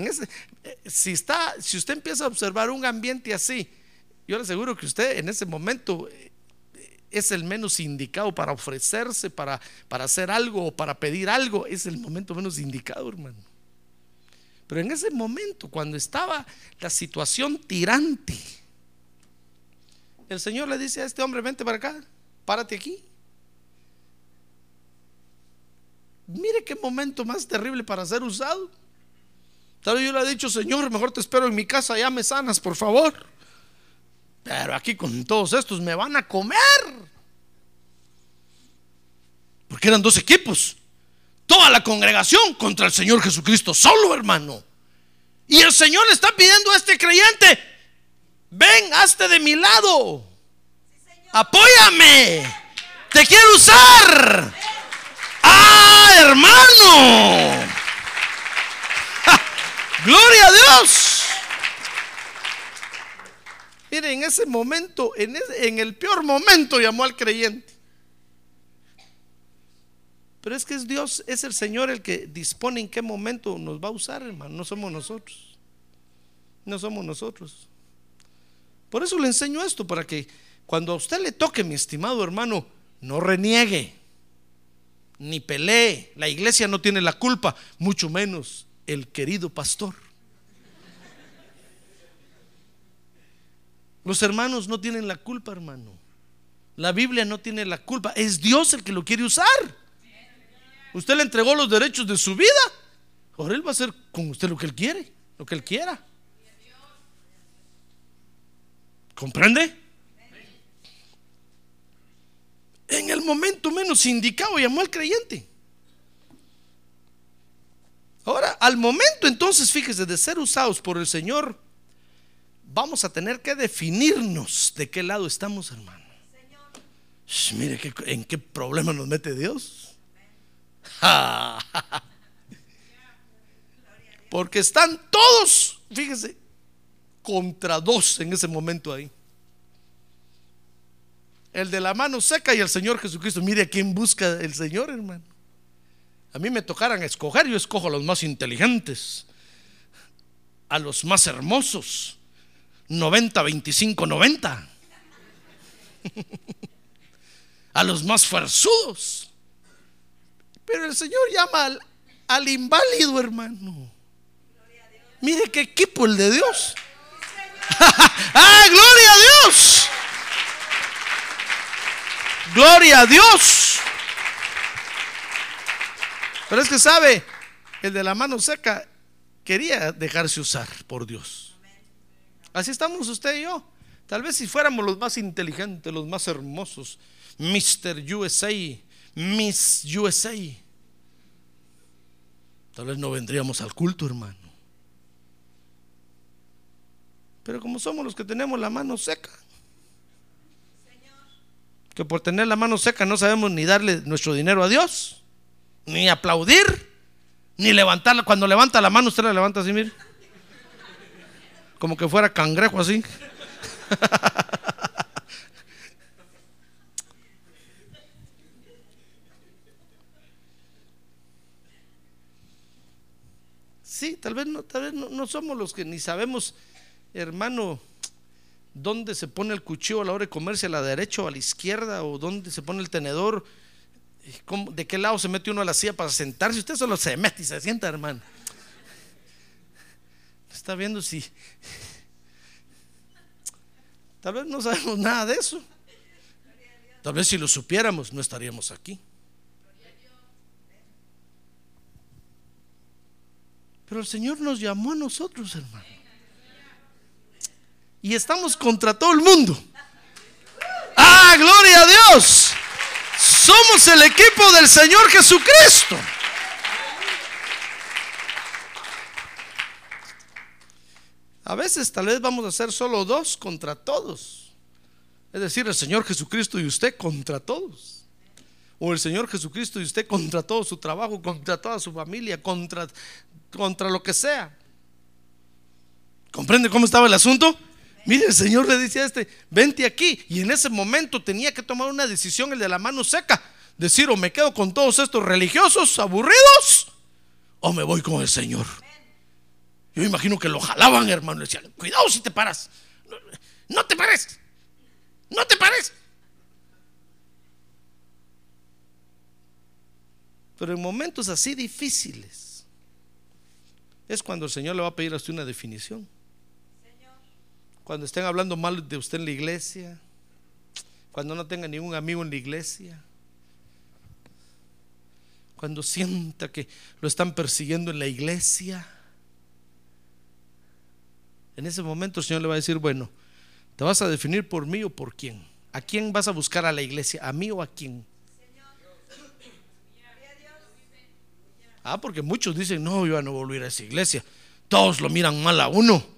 Speaker 2: eh, si está, si usted empieza a observar un ambiente así, yo le aseguro que usted en ese momento eh, es el menos indicado para ofrecerse, para, para hacer algo o para pedir algo, es el momento menos indicado, hermano. Pero en ese momento, cuando estaba la situación tirante, el Señor le dice a este hombre, vente para acá, párate aquí. Mire qué momento más terrible para ser usado. Tal vez yo le he dicho, Señor, mejor te espero en mi casa, ya me sanas, por favor. Pero aquí con todos estos me van a comer. Porque eran dos equipos. Toda la congregación contra el Señor Jesucristo solo, hermano. Y el Señor le está pidiendo a este creyente, ven, hazte de mi lado. Apóyame. Te quiero usar. ¡Ah, hermano! ¡Gloria a Dios! Mire, en ese momento, en, en el peor momento llamó al creyente. Pero es que es Dios, es el Señor el que dispone en qué momento nos va a usar, hermano. No somos nosotros. No somos nosotros. Por eso le enseño esto, para que cuando a usted le toque, mi estimado hermano, no reniegue, ni pelee. La iglesia no tiene la culpa, mucho menos el querido pastor. Los hermanos no tienen la culpa, hermano. La Biblia no tiene la culpa. Es Dios el que lo quiere usar. Usted le entregó los derechos de su vida. Ahora Él va a hacer con usted lo que Él quiere, lo que Él quiera. ¿Comprende? En el momento menos indicado llamó al creyente. Ahora, al momento entonces, fíjese, de ser usados por el Señor, vamos a tener que definirnos de qué lado estamos, hermano. Mire qué- en qué problema nos mete Dios. Porque están todos, fíjese, contra dos en ese momento ahí. El de la mano seca y el Señor Jesucristo. Mire quién busca el Señor, hermano. A mí me tocaran escoger, yo escojo a los más inteligentes, a los más hermosos. 90, 25, 90. A los más farsudos. Pero el Señor llama al, al inválido, hermano. Mire qué equipo el de Dios. (laughs) ¡Ah, gloria a Dios! Gloria a Dios. Pero es que sabe, el de la mano seca quería dejarse usar por Dios. Así estamos usted y yo. Tal vez si fuéramos los más inteligentes, los más hermosos, Mr. USA, Miss USA, tal vez no vendríamos al culto, hermano. Pero como somos los que tenemos la mano seca, que por tener la mano seca no sabemos ni darle nuestro dinero a Dios, ni aplaudir, ni levantarla. Cuando levanta la mano, usted la levanta así, mire. Como que fuera cangrejo así. (laughs) Sí, tal vez no, tal vez no, no somos los que ni sabemos, hermano, dónde se pone el cuchillo a la hora de comerse, a la derecha o a la izquierda, o dónde se pone el tenedor, de qué lado se mete uno a la silla para sentarse. Usted solo se mete y se sienta, hermano. Está viendo si. Tal vez no sabemos nada de eso. Tal vez si lo supiéramos, no estaríamos aquí. Pero el Señor nos llamó a nosotros, hermano. Y estamos contra todo el mundo. ¡Ah, gloria a Dios! Somos el equipo del Señor Jesucristo. A veces tal vez vamos a ser solo dos contra todos. Es decir, el Señor Jesucristo y usted contra todos. O el Señor Jesucristo y usted contra todo su trabajo, contra toda su familia, contra, contra lo que sea. ¿Comprende cómo estaba el asunto? Mire, el Señor le dice a este, vente aquí. Y en ese momento tenía que tomar una decisión, el de la mano seca. Decir, o me quedo con todos estos religiosos aburridos, o me voy con el Señor. Yo imagino que lo jalaban, hermano. Le decían, cuidado si te paras. No, no te pares. No te pares. Pero en momentos así difíciles es cuando el Señor le va a pedir a usted una definición. Cuando estén hablando mal de usted en la iglesia, cuando no tenga ningún amigo en la iglesia, cuando sienta que lo están persiguiendo en la iglesia. En ese momento el Señor le va a decir, bueno, ¿te vas a definir por mí o por quién? ¿A quién vas a buscar a la iglesia? ¿A mí o a quién? Ah, porque muchos dicen, no, yo no volver a esa iglesia. Todos lo miran mal a uno.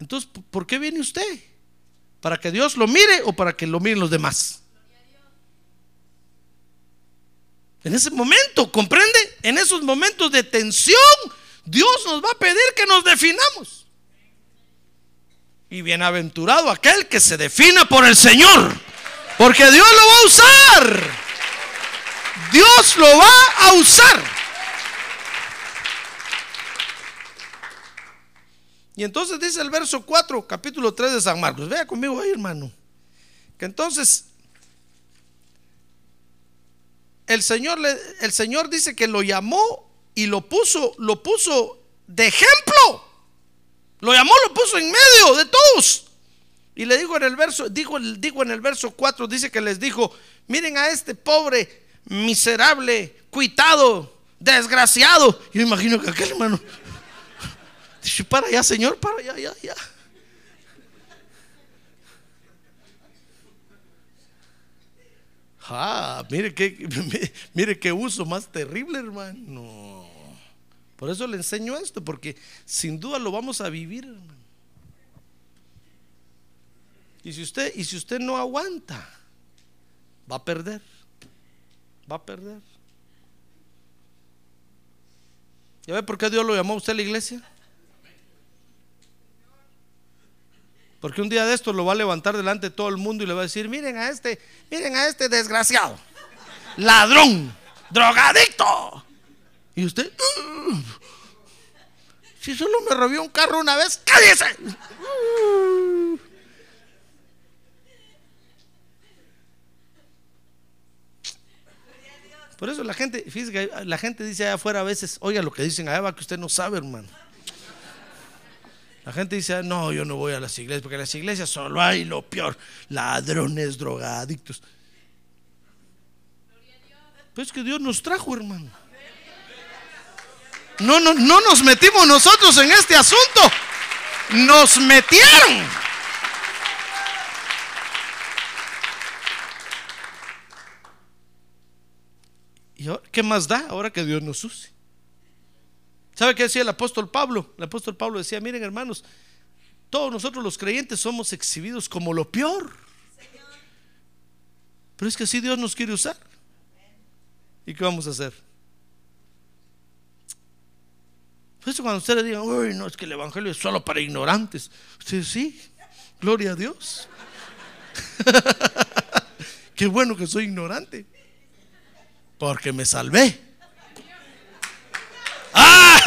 Speaker 2: Entonces, ¿por qué viene usted? ¿Para que Dios lo mire o para que lo miren los demás? En ese momento, ¿comprende? En esos momentos de tensión, Dios nos va a pedir que nos definamos. Y bienaventurado aquel que se defina por el Señor, porque Dios lo va a usar. Dios lo va a usar. Y entonces dice el verso 4, capítulo 3 de San Marcos. Vea conmigo ahí, hermano. Que entonces el Señor, el Señor dice que lo llamó y lo puso, lo puso de ejemplo. Lo llamó, lo puso en medio de todos. Y le dijo en el verso, dijo, en el verso 4, dice que les dijo, miren a este pobre, miserable, cuitado, desgraciado. Yo imagino que aquel hermano, para allá, Señor, para allá, ya, ya. Ah, mire qué, (laughs) mire qué uso más terrible, hermano. Por eso le enseño esto, porque sin duda lo vamos a vivir, hermano. Y si usted, y si usted no aguanta, va a perder. Va a perder. ¿Ya ve por qué Dios lo llamó a usted a la iglesia? Porque un día de esto lo va a levantar delante de todo el mundo y le va a decir, miren a este, miren a este desgraciado, ladrón, drogadicto. Y usted, "Uh, si solo me robó un carro una vez, cállese. Uh. Por eso la gente, que la gente dice allá afuera a veces, oiga lo que dicen allá va que usted no sabe, hermano. La gente dice, "Ah, no, yo no voy a las iglesias, porque en las iglesias solo hay lo peor, ladrones, drogadictos. Pero es que Dios nos trajo, hermano. No, no, no nos metimos nosotros en este asunto. Nos metieron. ¿Y qué más da ahora que Dios nos use? ¿Sabe qué decía el apóstol Pablo? El apóstol Pablo decía, miren hermanos, todos nosotros los creyentes somos exhibidos como lo peor. Pero es que así Dios nos quiere usar. ¿Y qué vamos a hacer? Por eso cuando ustedes digan, uy, no, es que el Evangelio es solo para ignorantes. Usted sí, gloria a Dios. (laughs) Qué bueno que soy ignorante. Porque me salvé.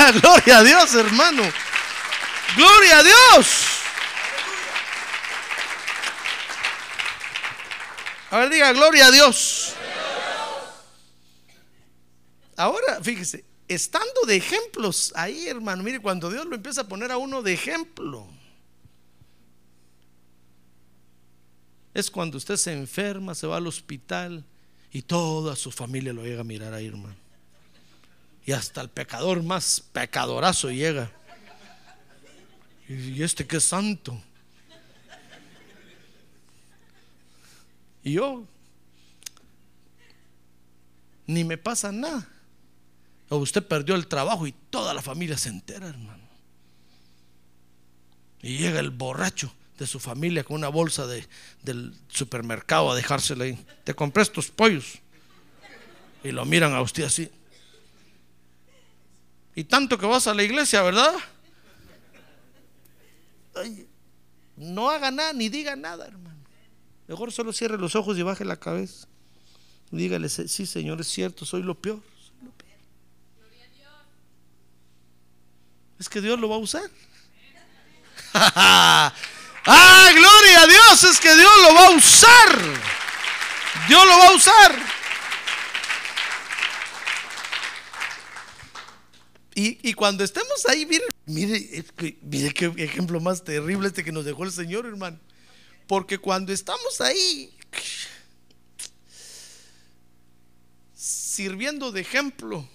Speaker 2: (laughs) Gloria a Dios, hermano. Gloria a Dios. A ver, diga, gloria a Dios. Ahora, fíjese, estando de ejemplos ahí, hermano, mire, cuando Dios lo empieza a poner a uno de ejemplo, es cuando usted se enferma, se va al hospital y toda su familia lo llega a mirar ahí, hermano. Y hasta el pecador más pecadorazo llega. Y este que es santo. Y yo, ni me pasa nada. O usted perdió el trabajo y toda la familia se entera, hermano. Y llega el borracho de su familia con una bolsa de, del supermercado a dejársela ahí. Te compré estos pollos. Y lo miran a usted así. Y tanto que vas a la iglesia, ¿verdad? no haga nada ni diga nada, hermano. Mejor solo cierre los ojos y baje la cabeza. Dígale, sí, Señor, es cierto, soy lo peor. Es que Dios lo va a usar. (laughs) ¡Ah, gloria a Dios! Es que Dios lo va a usar. Dios lo va a usar. Y, cuando estemos ahí, mire, mire, mire qué ejemplo más terrible este que nos dejó el Señor, hermano. Porque cuando estamos ahí, sirviendo de ejemplo,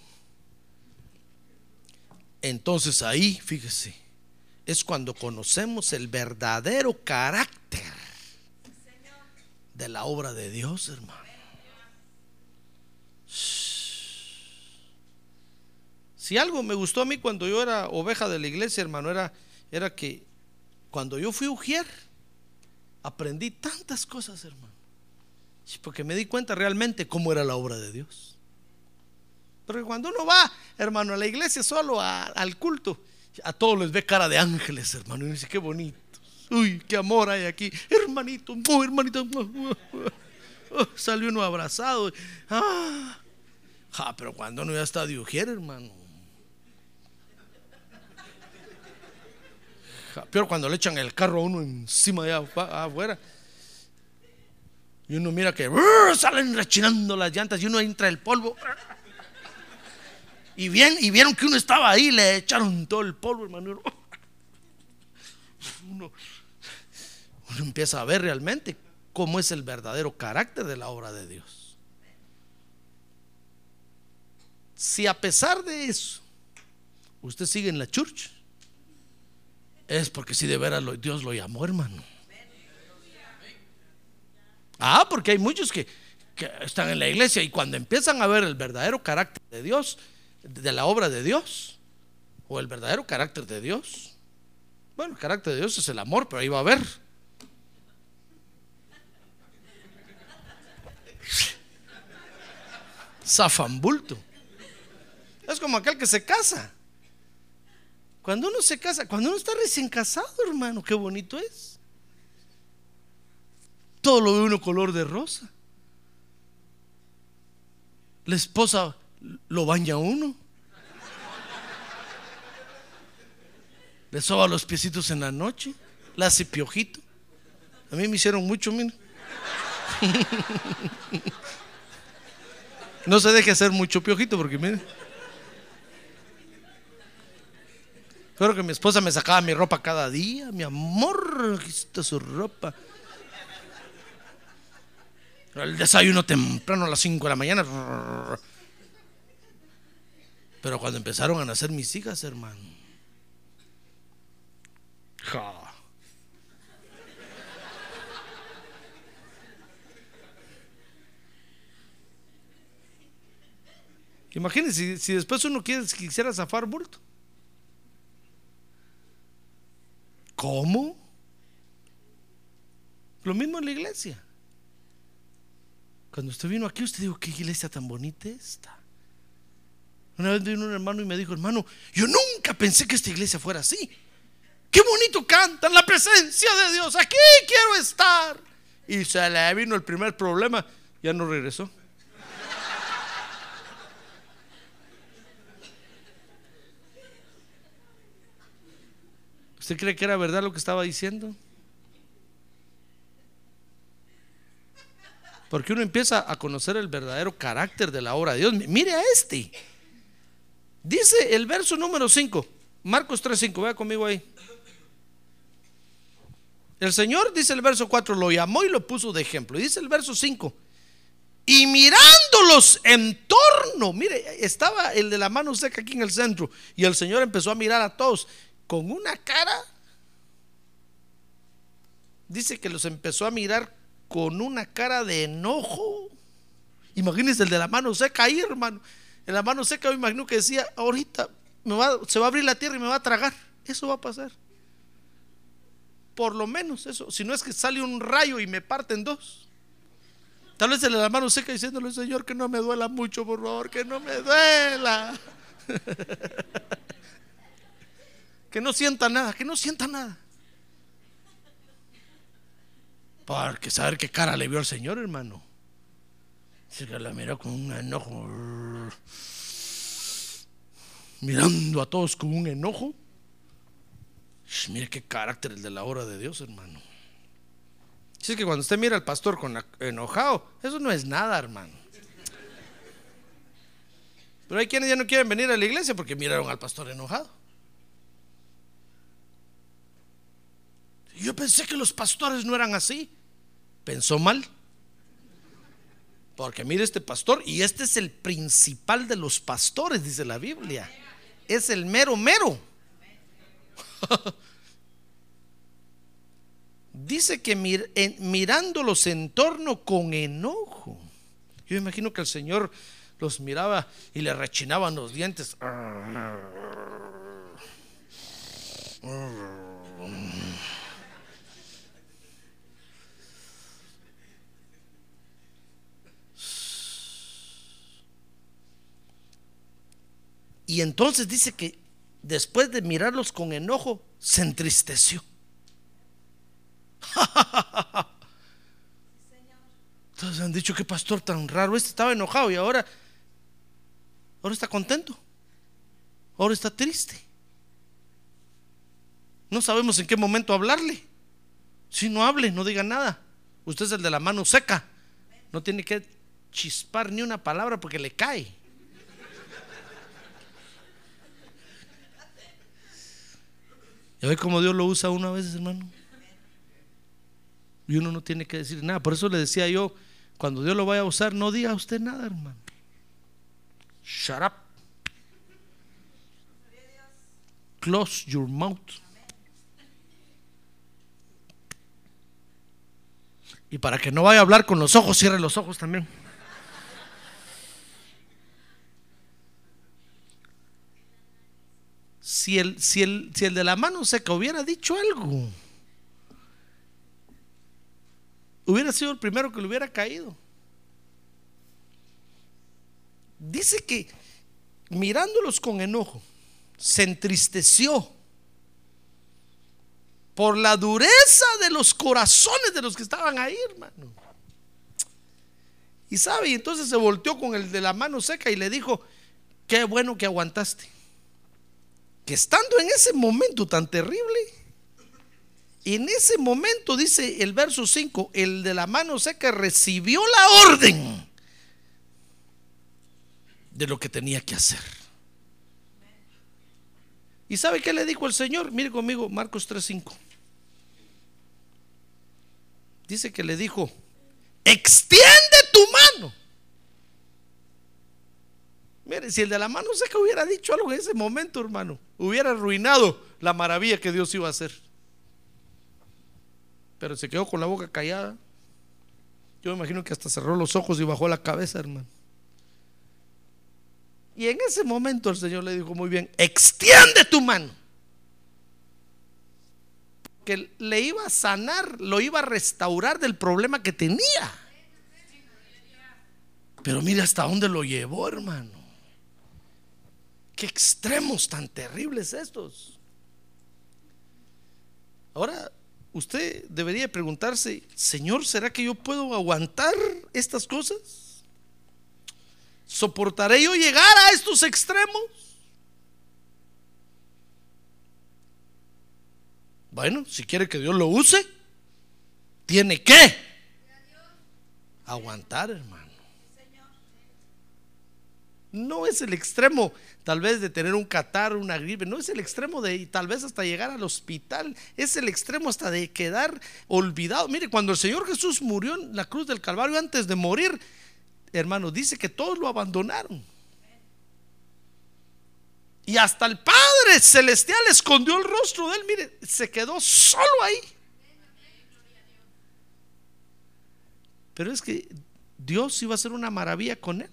Speaker 2: entonces ahí, fíjese, es cuando conocemos el verdadero carácter de la obra de Dios, hermano. Si algo me gustó a mí cuando yo era oveja de la iglesia, hermano, era, era que cuando yo fui ujier, aprendí tantas cosas, hermano. Porque me di cuenta realmente cómo era la obra de Dios. Porque cuando uno va, hermano, a la iglesia solo al culto, a todos les ve cara de ángeles, hermano. Y dice, qué bonito. Uy, qué amor hay aquí. Hermanito, hermanito. Oh, salió uno abrazado. Ah. pero cuando uno ya está de ujier, hermano. Peor cuando le echan el carro a uno encima de afuera. Y uno mira que salen rechinando las llantas y uno entra el polvo. Y, bien, y vieron que uno estaba ahí, le echaron todo el polvo, hermano. (laughs) Uno, uno empieza a ver realmente cómo es el verdadero carácter de la obra de Dios. Si a pesar de eso, usted sigue en la church, es porque si de veras Dios lo llamó, hermano. Ah, porque hay muchos que, están en la iglesia y cuando empiezan a ver el verdadero carácter de Dios, de la obra de Dios, o el verdadero carácter de Dios, bueno, el carácter de Dios es el amor, pero ahí va a ver. Zafambulto. Es como aquel que se casa. Cuando uno se casa, cuando uno está recién casado, hermano, qué bonito es. Todo lo ve uno color de rosa. La esposa lo baña uno. Le soba los piecitos en la noche. Le hace piojito. A mí me hicieron mucho, mira. (laughs) No se deje hacer mucho piojito porque mire. Espero que mi esposa me sacaba mi ropa cada día. Mi amor, aquí su ropa. El desayuno temprano a las 5 de la mañana. Pero cuando empezaron a nacer mis hijas, hermano. Imagínense si, después uno quisiera zafar bulto. ¿Cómo? Lo mismo en la iglesia. Cuando usted vino aquí, usted dijo, qué iglesia tan bonita esta. Una vez vino un hermano y me dijo, hermano, yo nunca pensé que esta iglesia fuera así. Qué bonito cantan, la presencia de Dios, aquí quiero estar. Y se le vino el primer problema, ya no regresó. ¿Usted cree que era verdad lo que estaba diciendo? Porque uno empieza a conocer el verdadero carácter de la obra de Dios. Mire a este. Dice el verso número 5, Marcos 3:5, vea conmigo ahí. El Señor, dice el verso 4, lo llamó y lo puso de ejemplo. Dice el verso 5, y mirándolos en torno, mire, estaba el de la mano seca aquí en el centro, y el Señor empezó a mirar a todos con una cara. Dice que los empezó a mirar con una cara de enojo. Imagínense el de la mano seca ahí, hermano. En la mano seca, me imagino que decía: Ahorita me va, se va a abrir la tierra y me va a tragar. Eso va a pasar. Por lo menos eso. Si no es que sale un rayo y me parte en dos. Tal vez el de la mano seca diciéndole: Señor, que no me duela mucho, por favor, que no me duela. (laughs) que no sienta nada, que no sienta nada. Porque saber qué cara le vio al Señor, hermano. Dice que la miró con un enojo. Mirando a todos con un enojo. Mire qué carácter el de la obra de Dios, hermano. Dice que cuando usted mira al pastor con enojado, eso no es nada, hermano. Pero hay quienes ya no quieren venir a la iglesia porque miraron al pastor enojado. Yo pensé que los pastores no eran así. Pensó mal. Porque mire este pastor, y este es el principal de los pastores, dice la Biblia. Es el mero mero. (laughs) dice que mirándolos en torno con enojo. Yo imagino que el Señor los miraba y le rechinaban los dientes. Y entonces dice que después de mirarlos con enojo, se entristeció. Entonces han dicho que pastor tan raro, este estaba enojado y ahora, ahora está contento. Ahora está triste. No sabemos en qué momento hablarle. Si no hable, no diga nada. Usted es el de la mano seca. No tiene que chispar ni una palabra porque le cae. ¿Ya ve cómo Dios lo usa una vez, hermano? Y uno no tiene que decir nada. Por eso le decía yo, cuando Dios lo vaya a usar, no diga usted nada, hermano. Shut up. Close your mouth. Y para que no vaya a hablar con los ojos, cierre los ojos también. Si el, si el, si el de la mano seca hubiera dicho algo, hubiera sido el primero que le hubiera caído. Dice que mirándolos con enojo, se entristeció por la dureza de los corazones de los que estaban ahí, hermano. Y sabe, y entonces se volteó con el de la mano seca y le dijo, qué bueno que aguantaste que estando en ese momento tan terrible, en ese momento dice el verso 5, el de la mano seca recibió la orden de lo que tenía que hacer. ¿Y sabe qué le dijo el Señor? Mire conmigo, Marcos 3:5. Dice que le dijo, extiende tu mano. Si el de la mano seca hubiera dicho algo en ese momento, hermano, hubiera arruinado la maravilla que Dios iba a hacer. Pero se quedó con la boca callada. Yo me imagino que hasta cerró los ojos y bajó la cabeza, hermano. Y en ese momento el Señor le dijo muy bien, extiende tu mano. Que le iba a sanar, lo iba a restaurar del problema que tenía. Pero mire hasta dónde lo llevó, hermano. Qué extremos tan terribles estos. Ahora, usted debería preguntarse, Señor, ¿será que yo puedo aguantar estas cosas? ¿Soportaré yo llegar a estos extremos? Bueno, si quiere que Dios lo use, tiene que aguantar, hermano. No es el extremo, tal vez, de tener un catar, una gripe. No es el extremo de tal vez hasta llegar al hospital. Es el extremo hasta de quedar olvidado. Mire, cuando el Señor Jesús murió en la cruz del Calvario antes de morir, hermano, dice que todos lo abandonaron. Y hasta el Padre Celestial escondió el rostro de él. Mire, se quedó solo ahí. Pero es que Dios iba a hacer una maravilla con él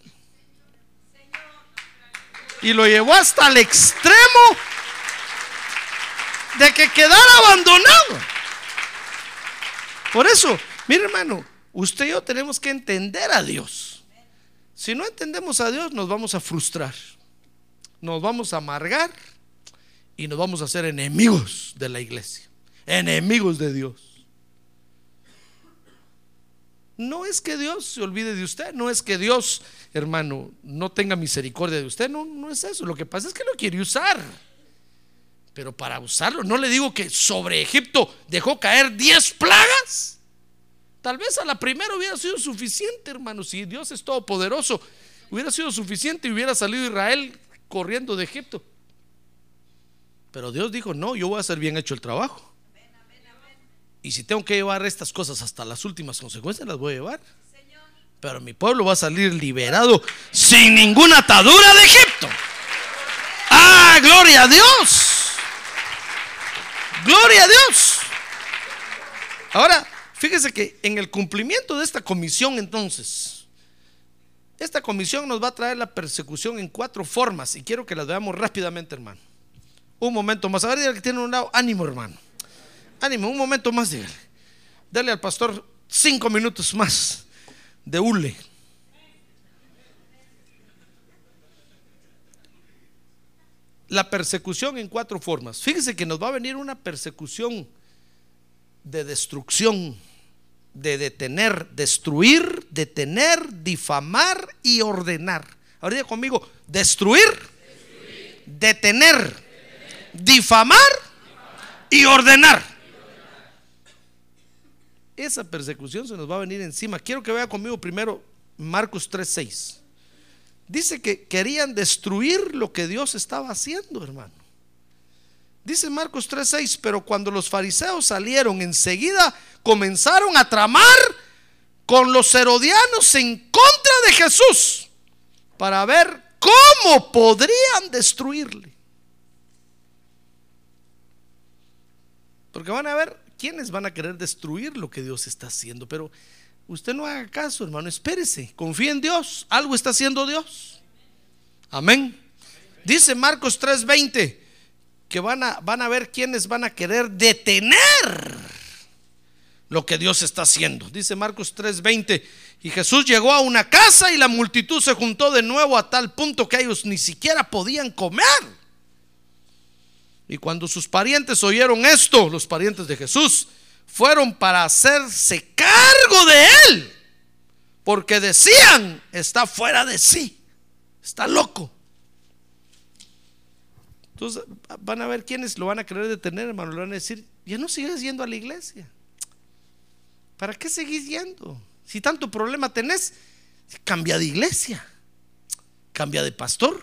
Speaker 2: y lo llevó hasta el extremo de que quedara abandonado. Por eso, mire hermano, usted y yo tenemos que entender a Dios. Si no entendemos a Dios, nos vamos a frustrar, nos vamos a amargar y nos vamos a hacer enemigos de la iglesia, enemigos de Dios. No es que Dios se olvide de usted, no es que Dios, hermano, no tenga misericordia de usted, no, no es eso. Lo que pasa es que lo quiere usar. Pero para usarlo, no le digo que sobre Egipto dejó caer 10 plagas. Tal vez a la primera hubiera sido suficiente, hermano, si Dios es todopoderoso, hubiera sido suficiente y hubiera salido Israel corriendo de Egipto. Pero Dios dijo, no, yo voy a hacer bien hecho el trabajo. Y si tengo que llevar estas cosas hasta las últimas consecuencias, las voy a llevar. Pero mi pueblo va a salir liberado sin ninguna atadura de Egipto. Ah, gloria a Dios. Gloria a Dios. Ahora, fíjese que en el cumplimiento de esta comisión entonces, esta comisión nos va a traer la persecución en cuatro formas y quiero que las veamos rápidamente, hermano. Un momento más. A ver, que tiene un lado, ánimo, hermano. Ánimo, un momento más, dígale. Dale al pastor cinco minutos más de hule. La persecución en cuatro formas. Fíjese que nos va a venir una persecución de destrucción, de detener, destruir, detener, difamar y ordenar. Ahora diga conmigo, destruir, detener, difamar y ordenar esa persecución se nos va a venir encima. Quiero que vea conmigo primero Marcos 3:6. Dice que querían destruir lo que Dios estaba haciendo, hermano. Dice Marcos 3:6, pero cuando los fariseos salieron enseguida comenzaron a tramar con los herodianos en contra de Jesús para ver cómo podrían destruirle. Porque van a ver, ¿quiénes van a querer destruir lo que Dios está haciendo? Pero usted no haga caso, hermano, espérese, confíe en Dios, algo está haciendo Dios. Amén. Dice Marcos 3:20 que van a, van a ver quiénes van a querer detener lo que Dios está haciendo. Dice Marcos 3:20, y Jesús llegó a una casa y la multitud se juntó de nuevo a tal punto que ellos ni siquiera podían comer. Y cuando sus parientes oyeron esto, los parientes de Jesús, fueron para hacerse cargo de él. Porque decían, está fuera de sí, está loco. Entonces van a ver quiénes lo van a querer detener, hermano. Le van a decir, ya no sigues yendo a la iglesia. ¿Para qué seguís yendo? Si tanto problema tenés, cambia de iglesia, cambia de pastor.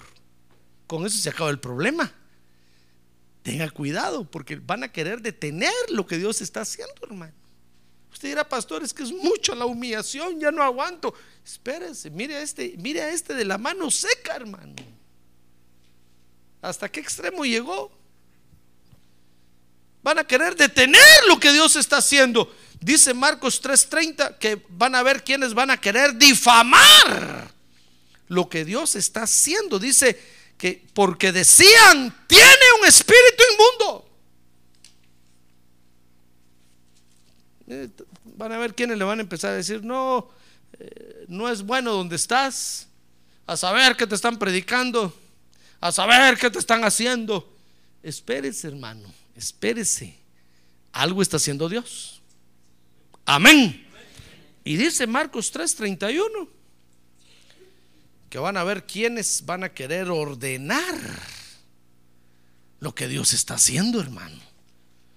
Speaker 2: Con eso se acaba el problema. Tenga cuidado porque van a querer detener lo que Dios está haciendo, hermano. Usted dirá, pastor, es que es mucho la humillación, ya no aguanto. Espérese, mire a este, mire a este de la mano seca, hermano. ¿Hasta qué extremo llegó? Van a querer detener lo que Dios está haciendo. Dice Marcos 3:30 que van a ver quienes van a querer difamar lo que Dios está haciendo. Dice que porque decían, tiene un espíritu inmundo. Eh, van a ver quiénes le van a empezar a decir, no, eh, no es bueno donde estás, a saber que te están predicando, a saber qué te están haciendo. Espérese, hermano, espérese. Algo está haciendo Dios. Amén. Y dice Marcos 3:31 que van a ver quiénes van a querer ordenar lo que Dios está haciendo, hermano.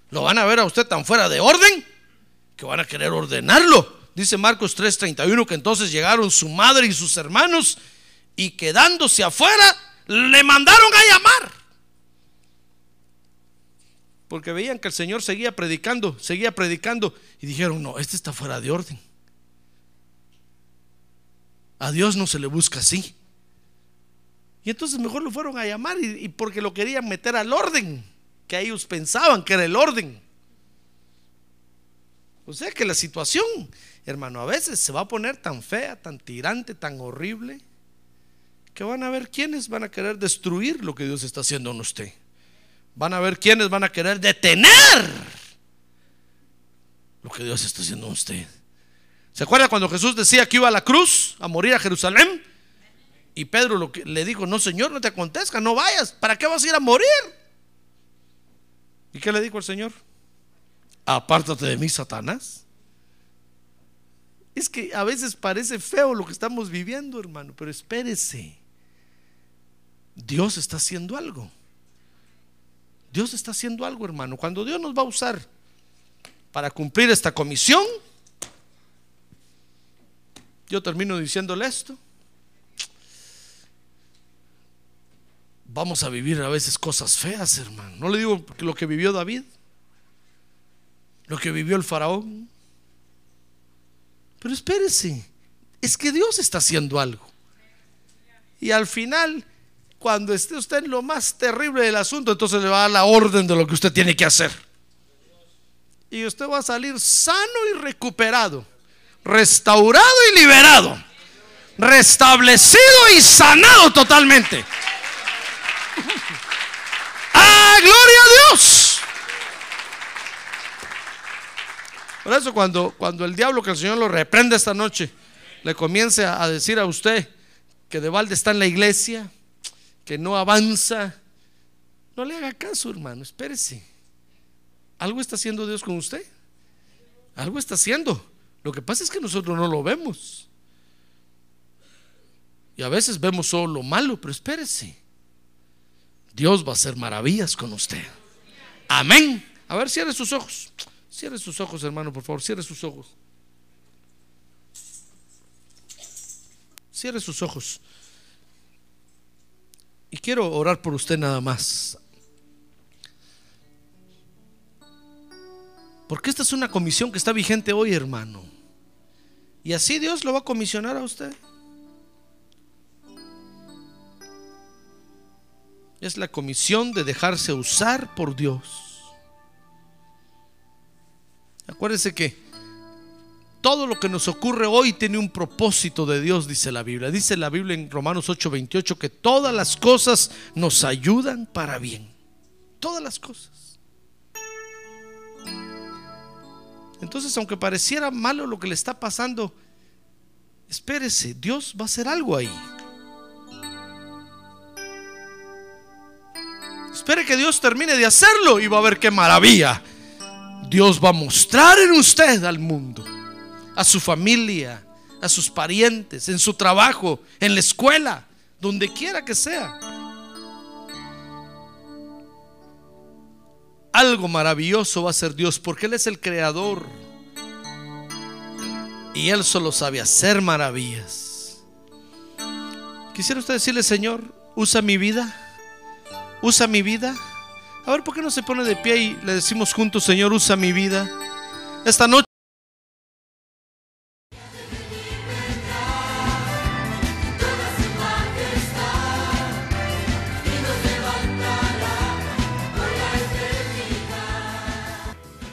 Speaker 2: Lo van a ver a usted tan fuera de orden que van a querer ordenarlo. Dice Marcos 3:31 que entonces llegaron su madre y sus hermanos y quedándose afuera le mandaron a llamar. Porque veían que el Señor seguía predicando, seguía predicando y dijeron, no, este está fuera de orden. A Dios no se le busca así. Y entonces mejor lo fueron a llamar y, porque lo querían meter al orden, que ellos pensaban que era el orden. O sea que la situación, hermano, a veces se va a poner tan fea, tan tirante, tan horrible, que van a ver quiénes van a querer destruir lo que Dios está haciendo en usted. Van a ver quiénes van a querer detener lo que Dios está haciendo en usted. ¿Se acuerda cuando Jesús decía que iba a la cruz a morir a Jerusalén? Y Pedro le dijo, no Señor, no te acontezca, no vayas, ¿para qué vas a ir a morir? ¿Y qué le dijo el Señor? Apártate de mí, Satanás. Es que a veces parece feo lo que estamos viviendo, hermano, pero espérese. Dios está haciendo algo. Dios está haciendo algo, hermano. Cuando Dios nos va a usar para cumplir esta comisión, yo termino diciéndole esto. Vamos a vivir a veces cosas feas, hermano. No le digo lo que vivió David, lo que vivió el faraón. Pero espérese, es que Dios está haciendo algo. Y al final, cuando esté usted en lo más terrible del asunto, entonces le va a dar la orden de lo que usted tiene que hacer. Y usted va a salir sano y recuperado restaurado y liberado, restablecido y sanado totalmente. ¡Ah, gloria a Dios! Por eso cuando, cuando el diablo que el Señor lo reprende esta noche, le comience a decir a usted que de balde está en la iglesia, que no avanza, no le haga caso, hermano, espérese. ¿Algo está haciendo Dios con usted? Algo está haciendo. Lo que pasa es que nosotros no lo vemos. Y a veces vemos solo lo malo, pero espérese. Dios va a hacer maravillas con usted. Amén. A ver, cierre sus ojos. Cierre sus ojos, hermano, por favor. Cierre sus ojos. Cierre sus ojos. Y quiero orar por usted nada más. Porque esta es una comisión que está vigente hoy, hermano. Y así Dios lo va a comisionar a usted. Es la comisión de dejarse usar por Dios. Acuérdese que todo lo que nos ocurre hoy tiene un propósito de Dios, dice la Biblia. Dice la Biblia en Romanos 8:28 que todas las cosas nos ayudan para bien. Todas las cosas. Entonces, aunque pareciera malo lo que le está pasando, espérese, Dios va a hacer algo ahí. Espere que Dios termine de hacerlo y va a ver qué maravilla. Dios va a mostrar en usted al mundo, a su familia, a sus parientes, en su trabajo, en la escuela, donde quiera que sea. Algo maravilloso va a ser Dios porque Él es el creador. Y Él solo sabe hacer maravillas. Quisiera usted decirle, Señor, usa mi vida. Usa mi vida. A ver, ¿por qué no se pone de pie y le decimos juntos, Señor, usa mi vida? Esta noche.